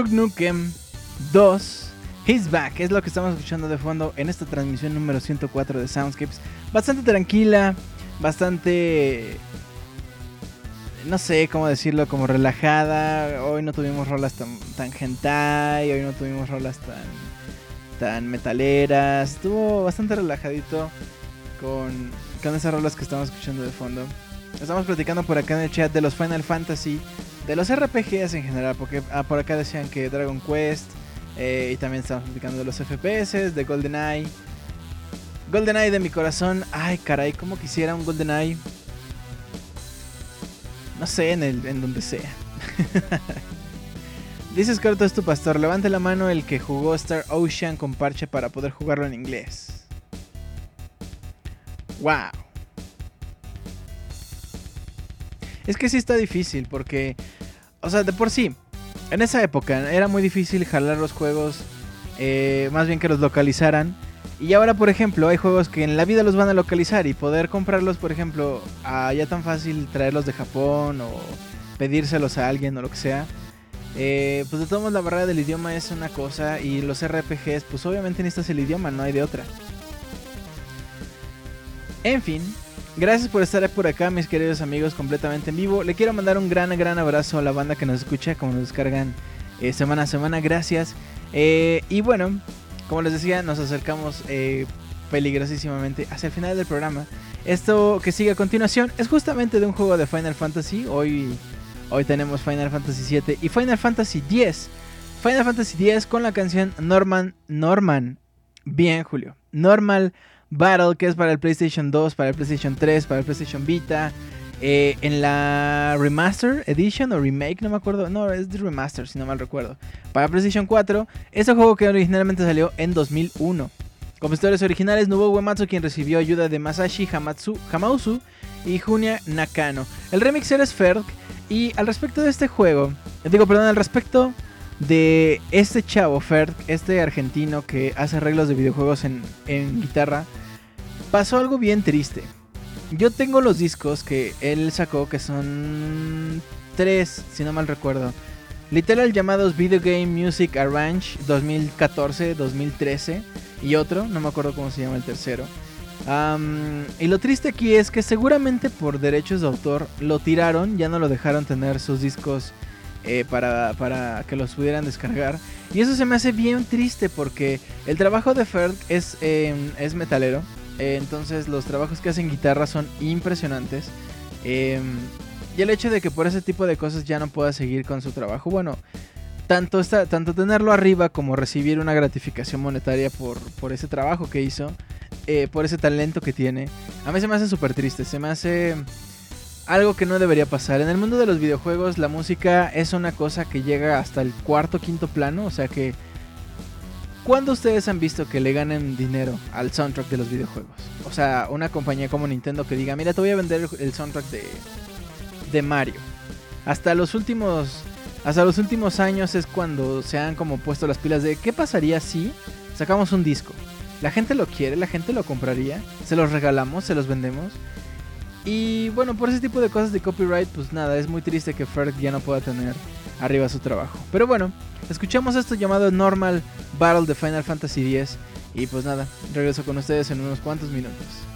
Duke Nukem 2. He's Back es lo que estamos escuchando de fondo en esta transmisión número 104 de Soundscapes. Bastante tranquila, bastante no sé cómo decirlo, como relajada. Hoy no tuvimos rolas tan, tan hentai, hoy no tuvimos rolas tan, tan metaleras. Estuvo bastante relajadito con, con esas rolas que estamos escuchando de fondo. Estamos platicando por acá en el chat de los Final Fantasy, de los RPGs en general, porque ah, por acá decían que Dragon Quest, eh, y también estamos platicando de los FPS, de GoldenEye. GoldenEye de mi corazón, ay caray, como quisiera un GoldenEye no sé, en, el, en donde sea. Dice Scarto es tu pastor. Levante la mano el que jugó Star Ocean con parche para poder jugarlo en inglés. Wow. Es que sí está difícil porque, o sea, de por sí, en esa época era muy difícil jalar los juegos, eh, más bien que los localizaran. Y ahora, por ejemplo, hay juegos que en la vida los van a localizar y poder comprarlos, por ejemplo, ya tan fácil traerlos de Japón o pedírselos a alguien o lo que sea. Eh, pues de todos modos la barrera del idioma es una cosa y los RPGs, pues obviamente necesitas el idioma, no hay de otra. En fin, gracias por estar por acá, mis queridos amigos, completamente en vivo. Le quiero mandar un gran, gran abrazo a la banda que nos escucha, como nos descargan eh, semana a semana, gracias. Eh, y bueno, como les decía, nos acercamos eh, peligrosísimamente hacia el final del programa. Esto que sigue a continuación es justamente de un juego de Final Fantasy. Hoy, hoy tenemos Final Fantasy VII y Final Fantasy X. Final Fantasy X con la canción Norman Norman. Bien, Julio. Normal Battle, que es para el PlayStation 2, para el PlayStation 3, para el PlayStation Vita. Eh, en la Remaster Edition o Remake, no me acuerdo. No, es de Remaster, si no mal recuerdo. Para PlayStation 4, ese juego que originalmente salió en 2001. Compositores originales, Nobuo Uematsu, quien recibió ayuda de Masashi Hamatsu, y Junya Nakano. El remixer es Ferg. Y al respecto de este juego, digo, perdón, al respecto de este chavo, Ferg, este argentino que hace arreglos de videojuegos en, guitarra, pasó algo bien triste. Yo tengo los discos que él sacó, que son tres, si no mal recuerdo. Literal llamados Video Game Music Arrange 2014-2013 y otro, no me acuerdo cómo se llama el tercero. y lo triste aquí es que seguramente por derechos de autor lo tiraron, ya no lo dejaron tener sus discos eh, para, para, que los pudieran descargar. Y eso se me hace bien triste porque el trabajo de Ferg es, em, es metalero. Eh, entonces los trabajos que hacen guitarra son impresionantes. Em, y el hecho de que por ese tipo de cosas ya no pueda seguir con su trabajo, bueno, tanto, está, tanto tenerlo arriba como recibir una gratificación monetaria por, por ese trabajo que hizo, eh, por ese talento que tiene, a mí se me hace súper triste, se me hace algo que no debería pasar. En el mundo de los videojuegos la música es una cosa que llega hasta el cuarto, quinto plano, o sea que ¿Cuándo ustedes han visto que le ganen dinero al soundtrack de los videojuegos? O sea, una compañía como Nintendo que diga, mira, te voy a vender el soundtrack de, de Mario. Hasta los últimos hasta los últimos años es cuando se han como puesto las pilas de qué pasaría si sacamos un disco. La gente lo quiere, la gente lo compraría, se los regalamos, se los vendemos. Y bueno, por ese tipo de cosas de copyright, pues nada, es muy triste que Ferg ya no pueda tener arriba su trabajo. Pero bueno, escuchamos esto llamado Normal Battle de Final Fantasy X. Y pues nada, regreso con ustedes en unos cuantos minutos.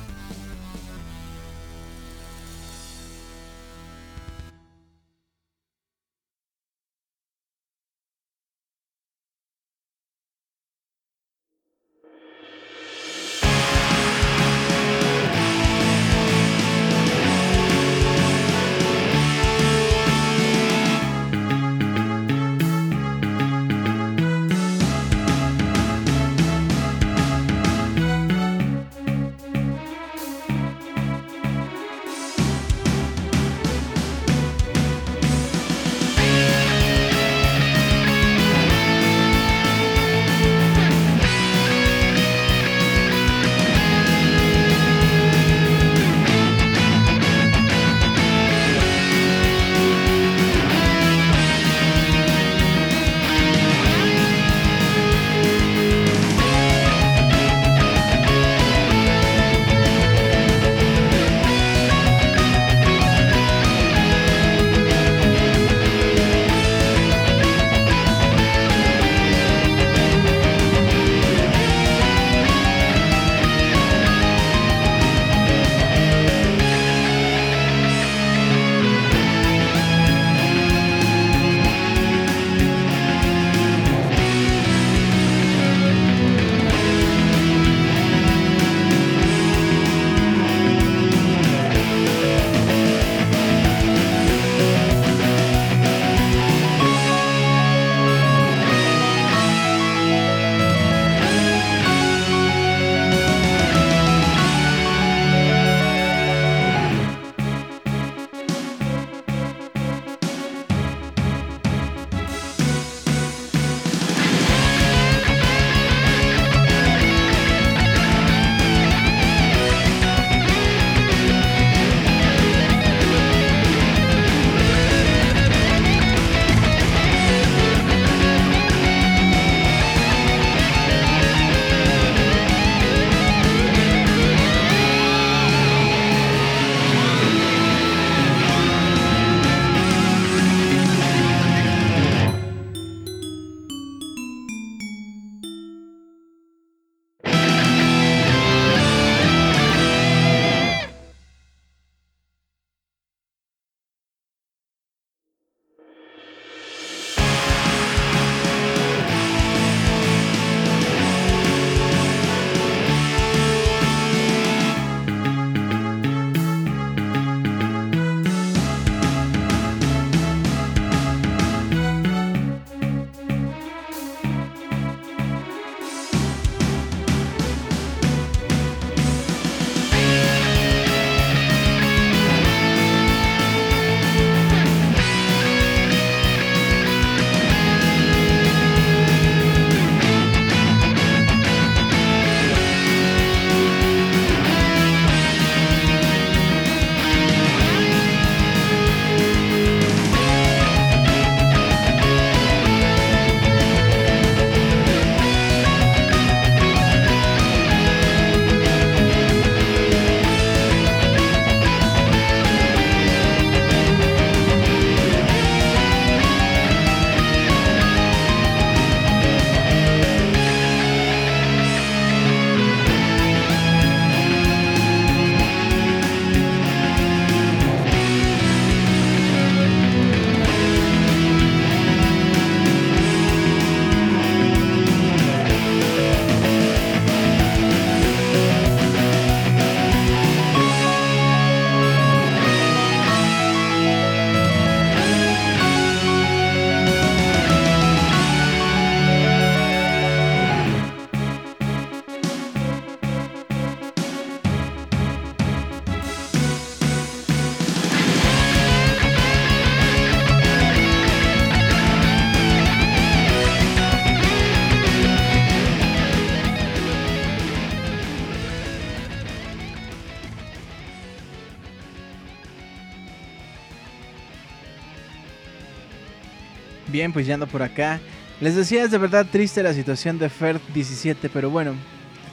Pues ya ando por acá. Les decía, es de verdad triste la situación de Fert 17, pero bueno,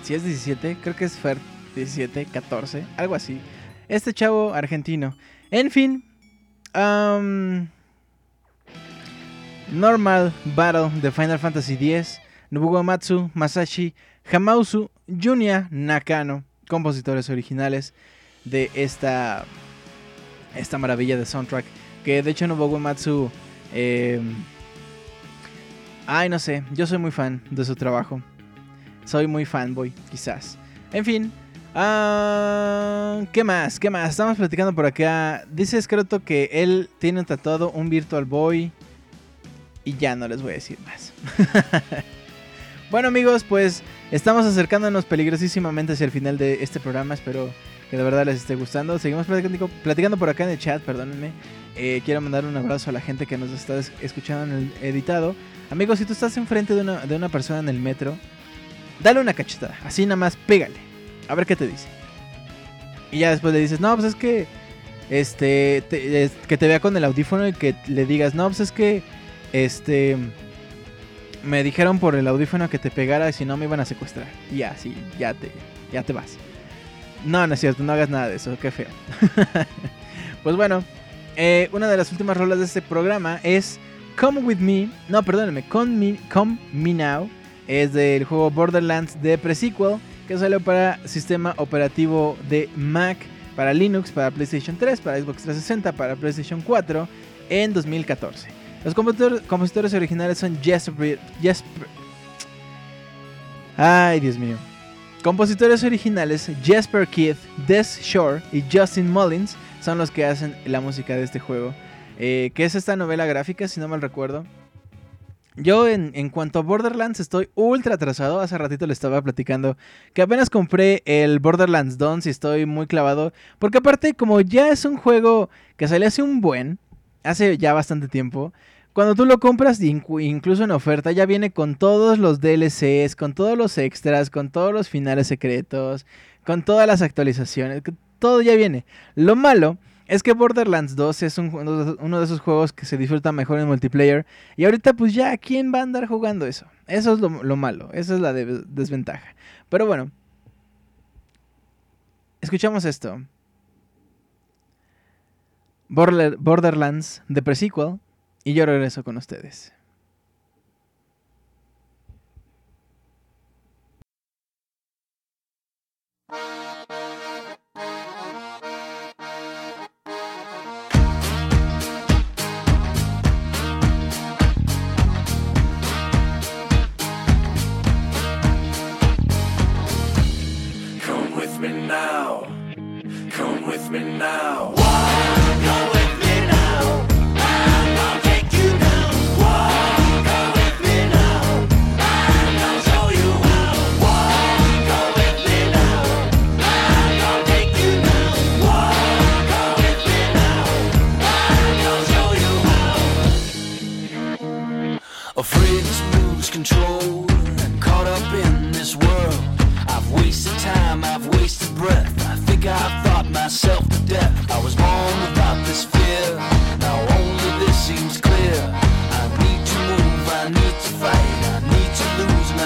si es 17, creo que es Fert 17, 14, algo así. Este chavo argentino. En fin, Normal Battle de Final Fantasy X, Nobuo Masashi, Hamauzu, Junya Nakano, compositores originales de esta, esta maravilla de soundtrack. Que de hecho Nobuo Matsu... Eh, ay, no sé, yo soy muy fan de su trabajo. Soy muy fanboy, quizás. En fin. ah, ¿Qué más? ¿Qué más? Estamos platicando por acá. Dice Scroto que él tiene tatuado un Virtual Boy. Y ya no les voy a decir más. bueno amigos, pues estamos acercándonos peligrosísimamente hacia el final de este programa. Espero que de verdad les esté gustando. Seguimos platicando, por acá en el chat, perdónenme. Eh, quiero mandar un abrazo a la gente que nos está es- escuchando en el editado. Amigos, si tú estás enfrente de una, de una persona en el metro, dale una cachetada. Así nada más, pégale. A ver qué te dice. Y ya después le dices, no, pues es que. Este. te- es- que te vea con el audífono y que le digas, no, pues es que. Este. Me dijeron por el audífono que te pegara y si no me iban a secuestrar. Y ya, sí, ya te, ya te vas. No, no es cierto, no hagas nada de eso, qué feo. pues bueno, eh, una de las últimas rolas de este programa es Come With Me. No, perdónenme, Come Me, Come Me Now. Es del juego Borderlands de Pre-Sequel que salió para sistema operativo de Mac, para Linux, para PlayStation 3, para Xbox 360, para PlayStation 4 en 2014. Los compositor- compositores originales son Jesper, Jesper. Ay, Dios mío. Compositores originales Jasper Keith, Des Shore y Justin Mullins son los que hacen la música de este juego. Eh, que es esta novela gráfica, si no mal recuerdo. Yo en, en cuanto a Borderlands estoy ultra atrasado. Hace ratito le estaba platicando que apenas compré el Borderlands 2 y estoy muy clavado. Porque aparte como ya es un juego que salió hace un buen, hace ya bastante tiempo. Cuando tú lo compras, incluso en oferta, ya viene con todos los DLCs, con todos los extras, con todos los finales secretos, con todas las actualizaciones, todo ya viene. Lo malo es que Borderlands 2 es uno de esos juegos que se disfruta mejor en multiplayer. Y ahorita pues ya, ¿quién va a andar jugando eso? Eso es lo, lo malo, esa es la de- desventaja. Pero bueno, escuchamos esto. Border- Borderlands de Pre-Sequel. Y yo regreso con ustedes. Me now. Afraid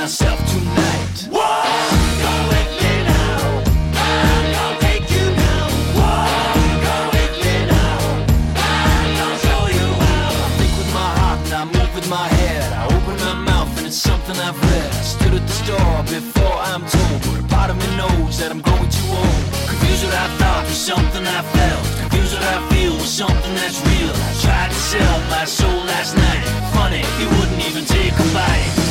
myself tonight. I think with my heart and I move with my head. I open my mouth and it's something I've read. I stood at the store before I'm told, but a part of me knows that I'm going too old. Confused what I thought was something I felt. Confused what I feel was something that's real. I tried to sell my soul last night. Funny, he wouldn't even take a bite.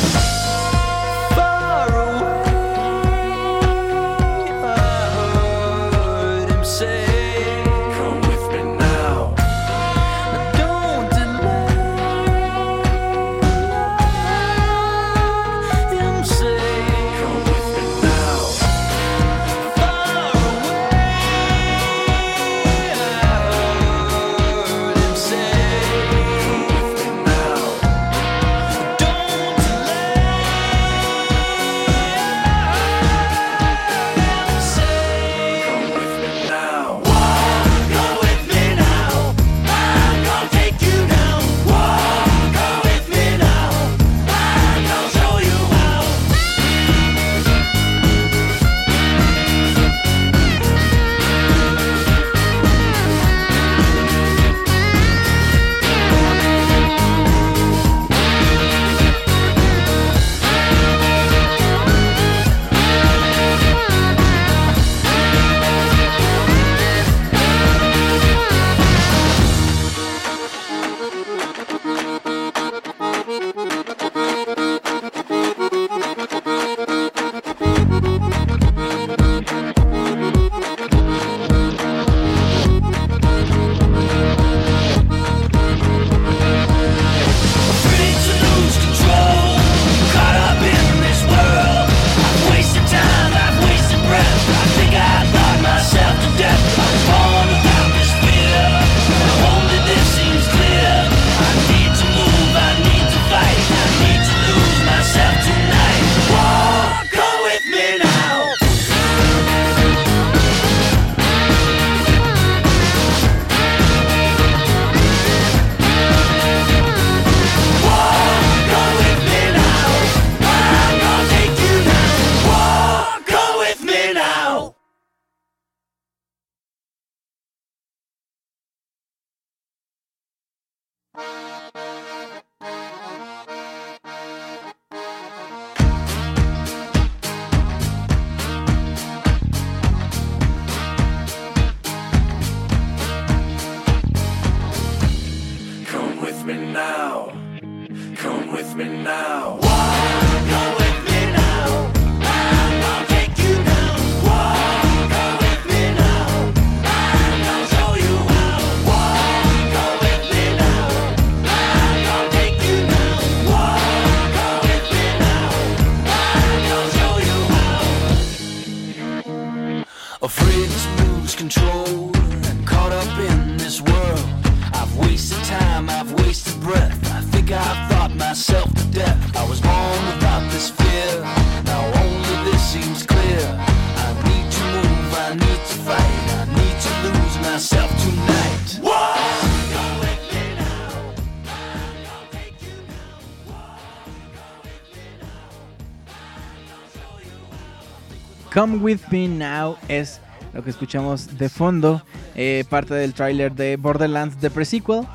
Come With Me Now es lo que escuchamos de fondo, eh, parte del tráiler de Borderlands The Pre-Sequel.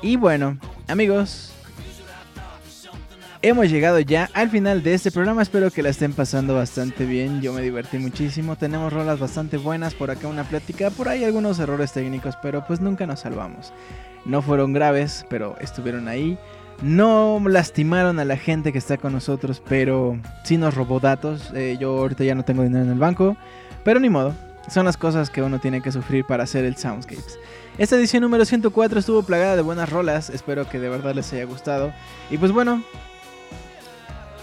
Y bueno, amigos, hemos llegado ya al final de este programa. Espero que la estén pasando bastante bien. Yo me divertí muchísimo. Tenemos rolas bastante buenas. Por acá una plática. Por ahí algunos errores técnicos, pero pues nunca nos salvamos. No fueron graves, pero estuvieron ahí. No lastimaron a la gente que está con nosotros, pero sí nos robó datos. Eh, yo ahorita ya no tengo dinero en el banco, pero ni modo. Son las cosas que uno tiene que sufrir para hacer el Soundscapes. Esta edición número 104 estuvo plagada de buenas rolas. Espero que de verdad les haya gustado. Y pues bueno,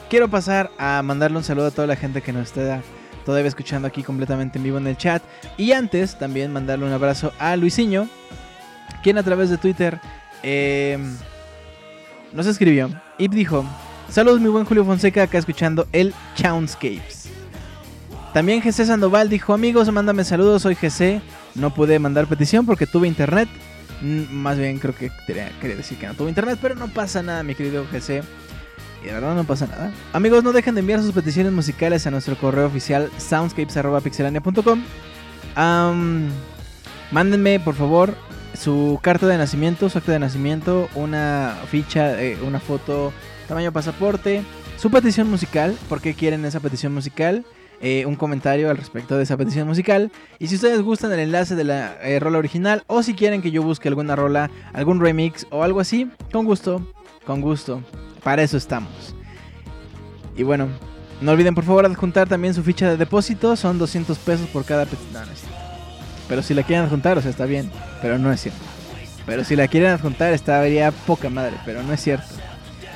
quiero pasar a mandarle un saludo a toda la gente que nos está todavía escuchando aquí completamente en vivo en el chat. Y antes también mandarle un abrazo a Luisinho, quien a través de Twitter eh, nos escribió y dijo: Saludos, mi buen Julio Fonseca, acá escuchando el Soundscapes. También GC Sandoval dijo: Amigos, mándame saludos, soy GC. No pude mandar petición porque tuve internet. Mm, Más bien creo que quería, decir que no tuve internet, pero no pasa nada, mi querido GC. Y de verdad no pasa nada. Amigos, no dejen de enviar sus peticiones musicales a nuestro correo oficial soundscapes.pixelania.com. Mándenme, por favor, su carta de nacimiento, su acta de nacimiento, una ficha, eh, una foto, tamaño pasaporte, su petición musical, por qué quieren esa petición musical, eh, un comentario al respecto de esa petición musical. Y si ustedes gustan el enlace de la eh, rola original o si quieren que yo busque alguna rola, algún remix o algo así, con gusto, con gusto. Para eso estamos. Y bueno, no olviden por favor adjuntar también su ficha de depósito. Son 200 pesos por cada petición. Pero si la quieren adjuntar, o sea, está bien. Pero no es cierto. Pero si la quieren adjuntar, estaría poca madre. Pero no es cierto.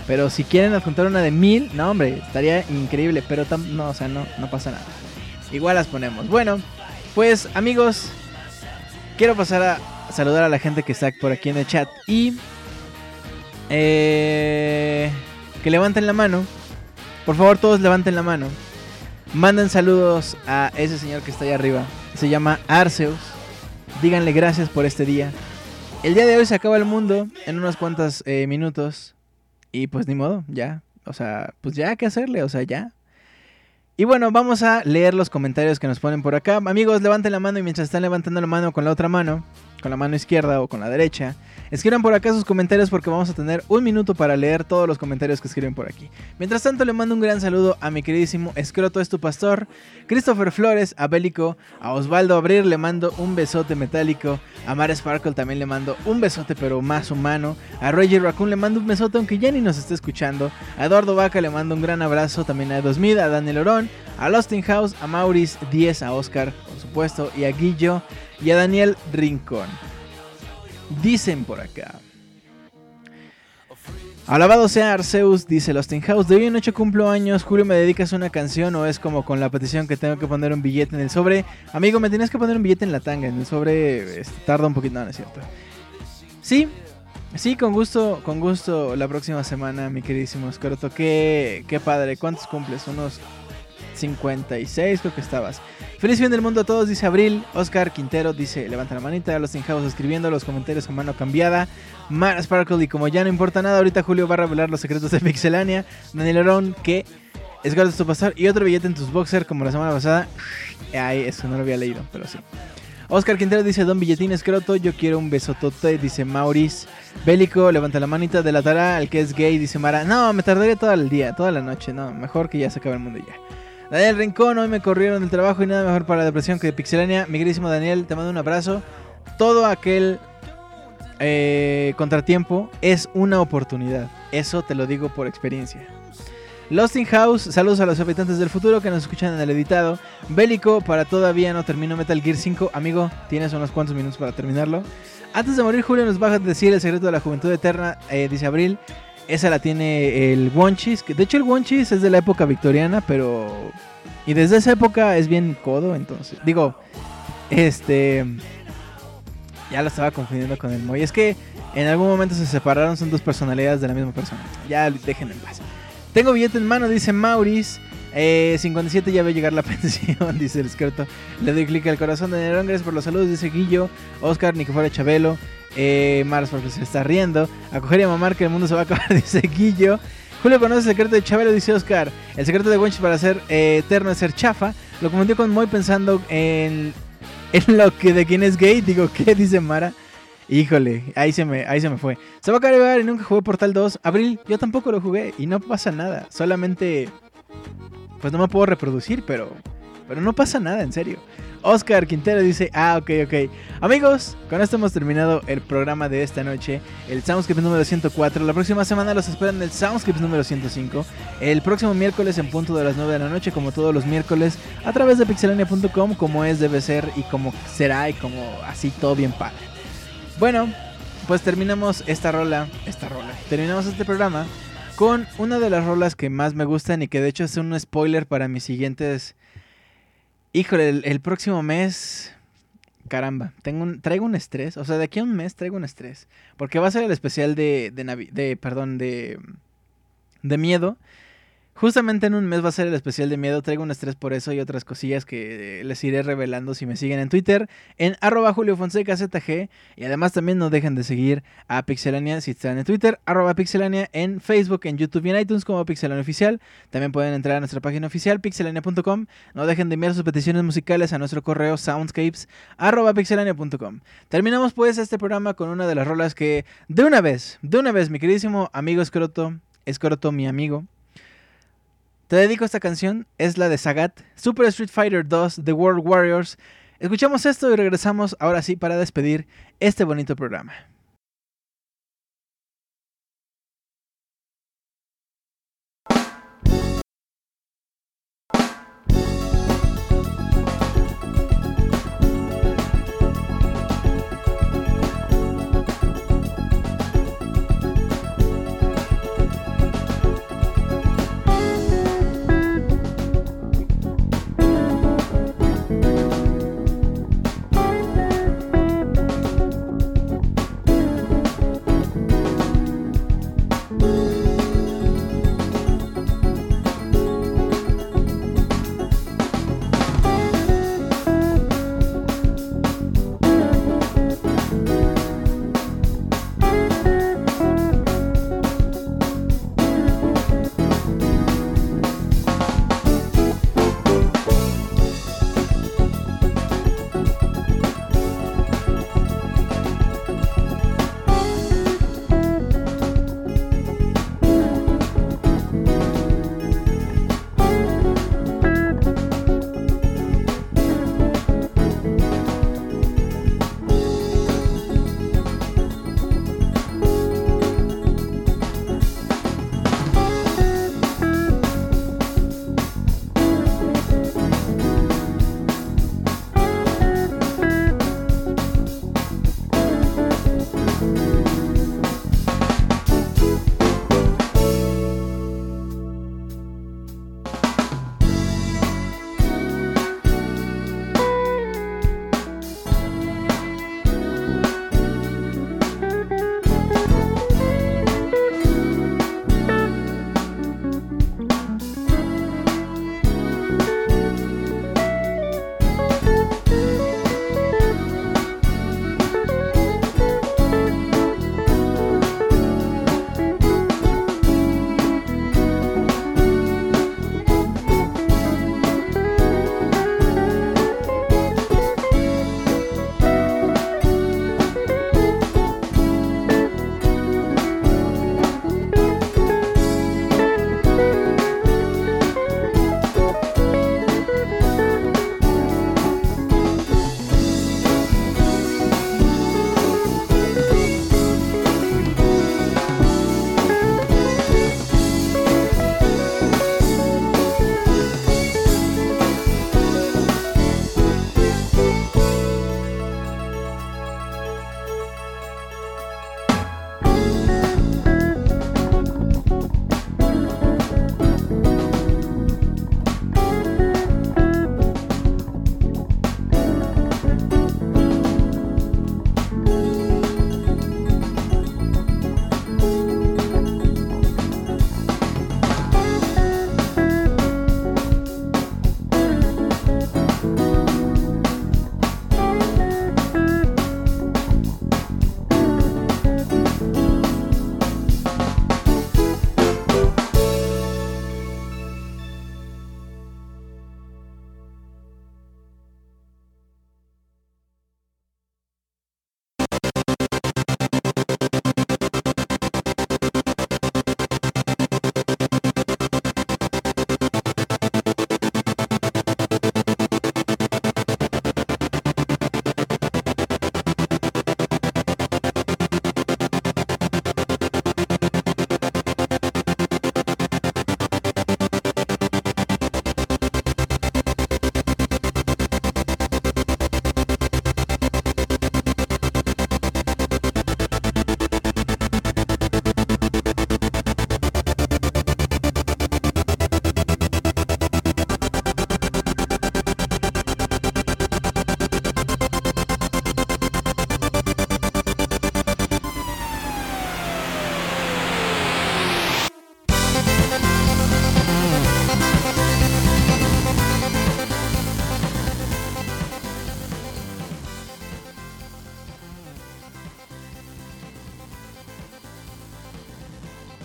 Pero si quieren adjuntar una de mil, no hombre, estaría increíble. Pero tam- no, o sea, no, no pasa nada. Igual las ponemos. Bueno, pues amigos, quiero pasar a saludar a la gente que está por aquí en el chat. Y eh, que levanten la mano. Por favor, todos levanten la mano. Manden saludos a ese señor que está allá arriba. Se llama Arceus. Díganle gracias por este día. El día de hoy se acaba el mundo en unos cuantos eh, minutos. Y pues ni modo, ya. O sea, pues ya, ¿qué hacerle? O sea, ya. Y bueno, vamos a leer los comentarios que nos ponen por acá. Amigos, levanten la mano y mientras están levantando la mano con la otra mano, con la mano izquierda o con la derecha, escriban por acá sus comentarios porque vamos a tener un minuto para leer todos los comentarios que escriben por aquí. Mientras tanto, le mando un gran saludo a mi queridísimo Escroto es tu pastor, Christopher Flores, a Bélico, a Osvaldo Abrir le mando un besote metálico, a Mar Sparkle también le mando un besote pero más humano, a Reggie Raccoon le mando un besote aunque ya ni nos esté escuchando, a Eduardo Vaca le mando un gran abrazo, también a Edosmid, a Daniel Orón, a Lostin House, a Maurice 10, a Oscar, por supuesto, y a Guillo y a Daniel Rincón. Dicen por acá. Alabado sea Arceus, dice Lostin House. De hoy en noche cumplo años. Julio, ¿me dedicas una canción o es como con la petición que tengo que poner un billete en el sobre? Amigo, me tienes que poner un billete en la tanga. En el sobre este, tarda un poquito. No, no es cierto. Sí, sí, con gusto, con gusto la próxima semana, mi queridísimo Escroto. Qué, qué padre. ¿Cuántos cumples? Unos 56 creo que estabas. Feliz fin del mundo a todos, dice Abril. Oscar Quintero dice, levanta la manita. Los House escribiendo los comentarios con mano cambiada. Mar Sparkle y como ya no importa nada, ahorita Julio va a revelar los secretos de Pixelania. Daniel Orón, que es de tu pasar. Y otro billete en tus boxer como la semana pasada. Ay, eso no lo había leído, pero sí. Oscar Quintero dice, Don Billetín Escroto, yo quiero un besotote, dice Maurice. Bélico, levanta la manita, delatará al que es gay, dice Mara. No, me tardaría todo el día, toda la noche, no, mejor que ya se acabe el mundo ya. Daniel Rincón, hoy me corrieron del trabajo y nada mejor para la depresión que Pixelania. Mi queridísimo Daniel, te mando un abrazo. Todo aquel eh, contratiempo es una oportunidad. Eso te lo digo por experiencia. Lost in House, saludos a los habitantes del futuro que nos escuchan en el editado. Bélico, para todavía no termino Metal Gear 5. Amigo, tienes unos cuantos minutos para terminarlo. Antes de morir, Julio nos va a decir el secreto de la juventud eterna, eh, dice Abril. Esa la tiene el Wonchis. De hecho, el Wonchis es de la época victoriana, pero. Y desde esa época es bien codo, entonces. Digo, este. Ya lo estaba confundiendo con el Moy. Es que en algún momento se separaron, son dos personalidades de la misma persona. Ya déjenme en paz. Tengo billete en mano, dice Maurice. Eh, 57 ya ve llegar la pensión, dice el escrito. Le doy clic al corazón de Nerón, gracias por los saludos, dice Guillo. Oscar, ni que fuera Chabelo. Eh, Mars porque se está riendo. A coger y a mamar que el mundo se va a acabar, dice Guillo. Julio conoce el secreto de Chabelo, dice Oscar. El secreto de Wench para ser eh, eterno es ser chafa. Lo comentó con Moy pensando en, en lo que de quién es gay. Digo, ¿qué? Dice Mara. Híjole, ahí se me, ahí se me fue. Se va a acabar y nunca jugué Portal 2. Abril, yo tampoco lo jugué y no pasa nada. Solamente, pues no me puedo reproducir, pero, pero no pasa nada, en serio. Oscar Quintero dice, ah, ok, ok. Amigos, con esto hemos terminado el programa de esta noche, el Soundscape número 104. La próxima semana los esperan el Soundscape número 105. El próximo miércoles en punto de las 9 de la noche, como todos los miércoles, a través de pixelania.com, como es, debe ser y como será y como así todo bien padre. Bueno, pues terminamos esta rola, esta rola. Terminamos este programa con una de las rolas que más me gustan y que de hecho es un spoiler para mis siguientes. Híjole, el, el próximo mes. Caramba, tengo un, traigo un estrés. O sea, de aquí a un mes traigo un estrés. Porque va a ser el especial de. de, de perdón, de. De miedo. Justamente en un mes va a ser el especial de miedo. Traigo un estrés por eso y otras cosillas que eh, les iré revelando si me siguen en Twitter. En arroba ZG. Y además también no dejen de seguir a Pixelania si están en Twitter. Arroba Pixelania en Facebook, en YouTube y en iTunes como Pixelania Oficial. También pueden entrar a nuestra página oficial pixelania.com. No dejen de enviar sus peticiones musicales a nuestro correo soundscapes arroba pixelania.com. Terminamos pues este programa con una de las rolas que de una vez, de una vez mi queridísimo amigo Escroto, Escroto mi amigo. Te dedico esta canción, es la de Sagat, Super Street Fighter 2 The World Warriors. Escuchamos esto y regresamos ahora sí para despedir este bonito programa.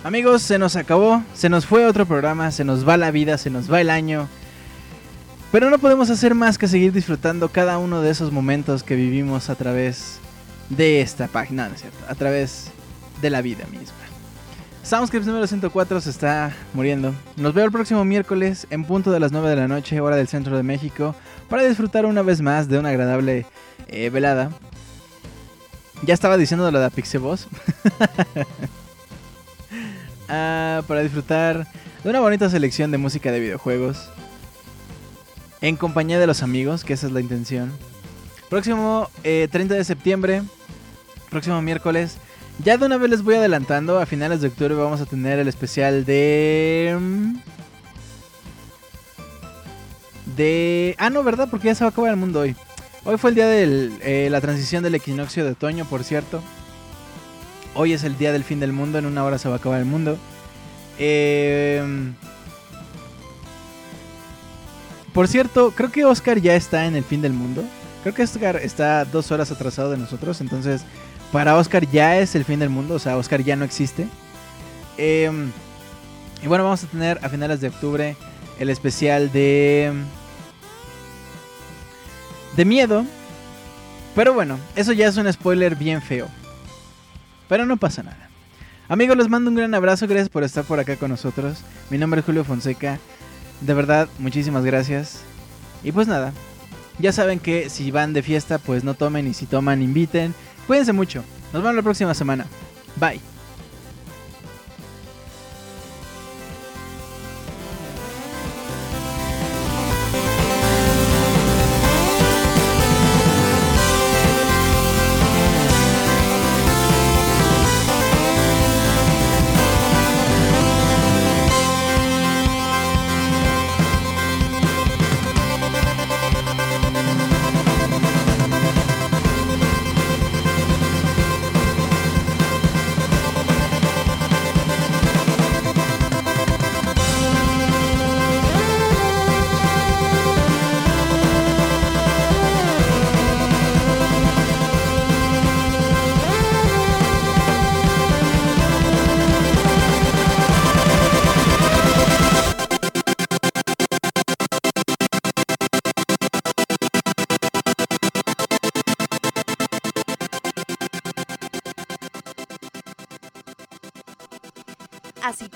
Amigos, se nos acabó, se nos fue otro programa, se nos va la vida, se nos va el año. Pero no podemos hacer más que seguir disfrutando cada uno de esos momentos que vivimos a través de esta página, ¿no es cierto? A través de la vida misma. Soundscripts número 104 se está muriendo. Nos veo el próximo miércoles en punto de las 9 de la noche, hora del centro de México, para disfrutar una vez más de una agradable eh, velada. Ya estaba diciendo lo de la Pixeboss. Ah, para disfrutar de una bonita selección de música de videojuegos. En compañía de los amigos, que esa es la intención. Próximo 30 eh, de septiembre, próximo miércoles. Ya de una vez les voy adelantando, a finales de octubre vamos a tener el especial de... Mm, de... Ah, no, ¿verdad? Porque ya se va a acabar el mundo hoy. Hoy fue el día de eh, la transición del equinoccio de otoño, por cierto. Hoy es el día del fin del mundo, en una hora se va a acabar el mundo. Em, por cierto, creo que Oscar ya está en el fin del mundo. Creo que Oscar está dos horas atrasado de nosotros, entonces para Oscar ya es el fin del mundo, o sea, Oscar ya no existe. Em, y bueno, vamos a tener a finales de octubre el especial de... De miedo. Pero bueno, eso ya es un spoiler bien feo. Pero no pasa nada. Amigos, les mando un gran abrazo. Gracias por estar por acá con nosotros. Mi nombre es Julio Fonseca. De verdad, muchísimas gracias. Y pues nada, ya saben que si van de fiesta, pues no tomen y si toman, inviten. Cuídense mucho. Nos vemos la próxima semana. Bye.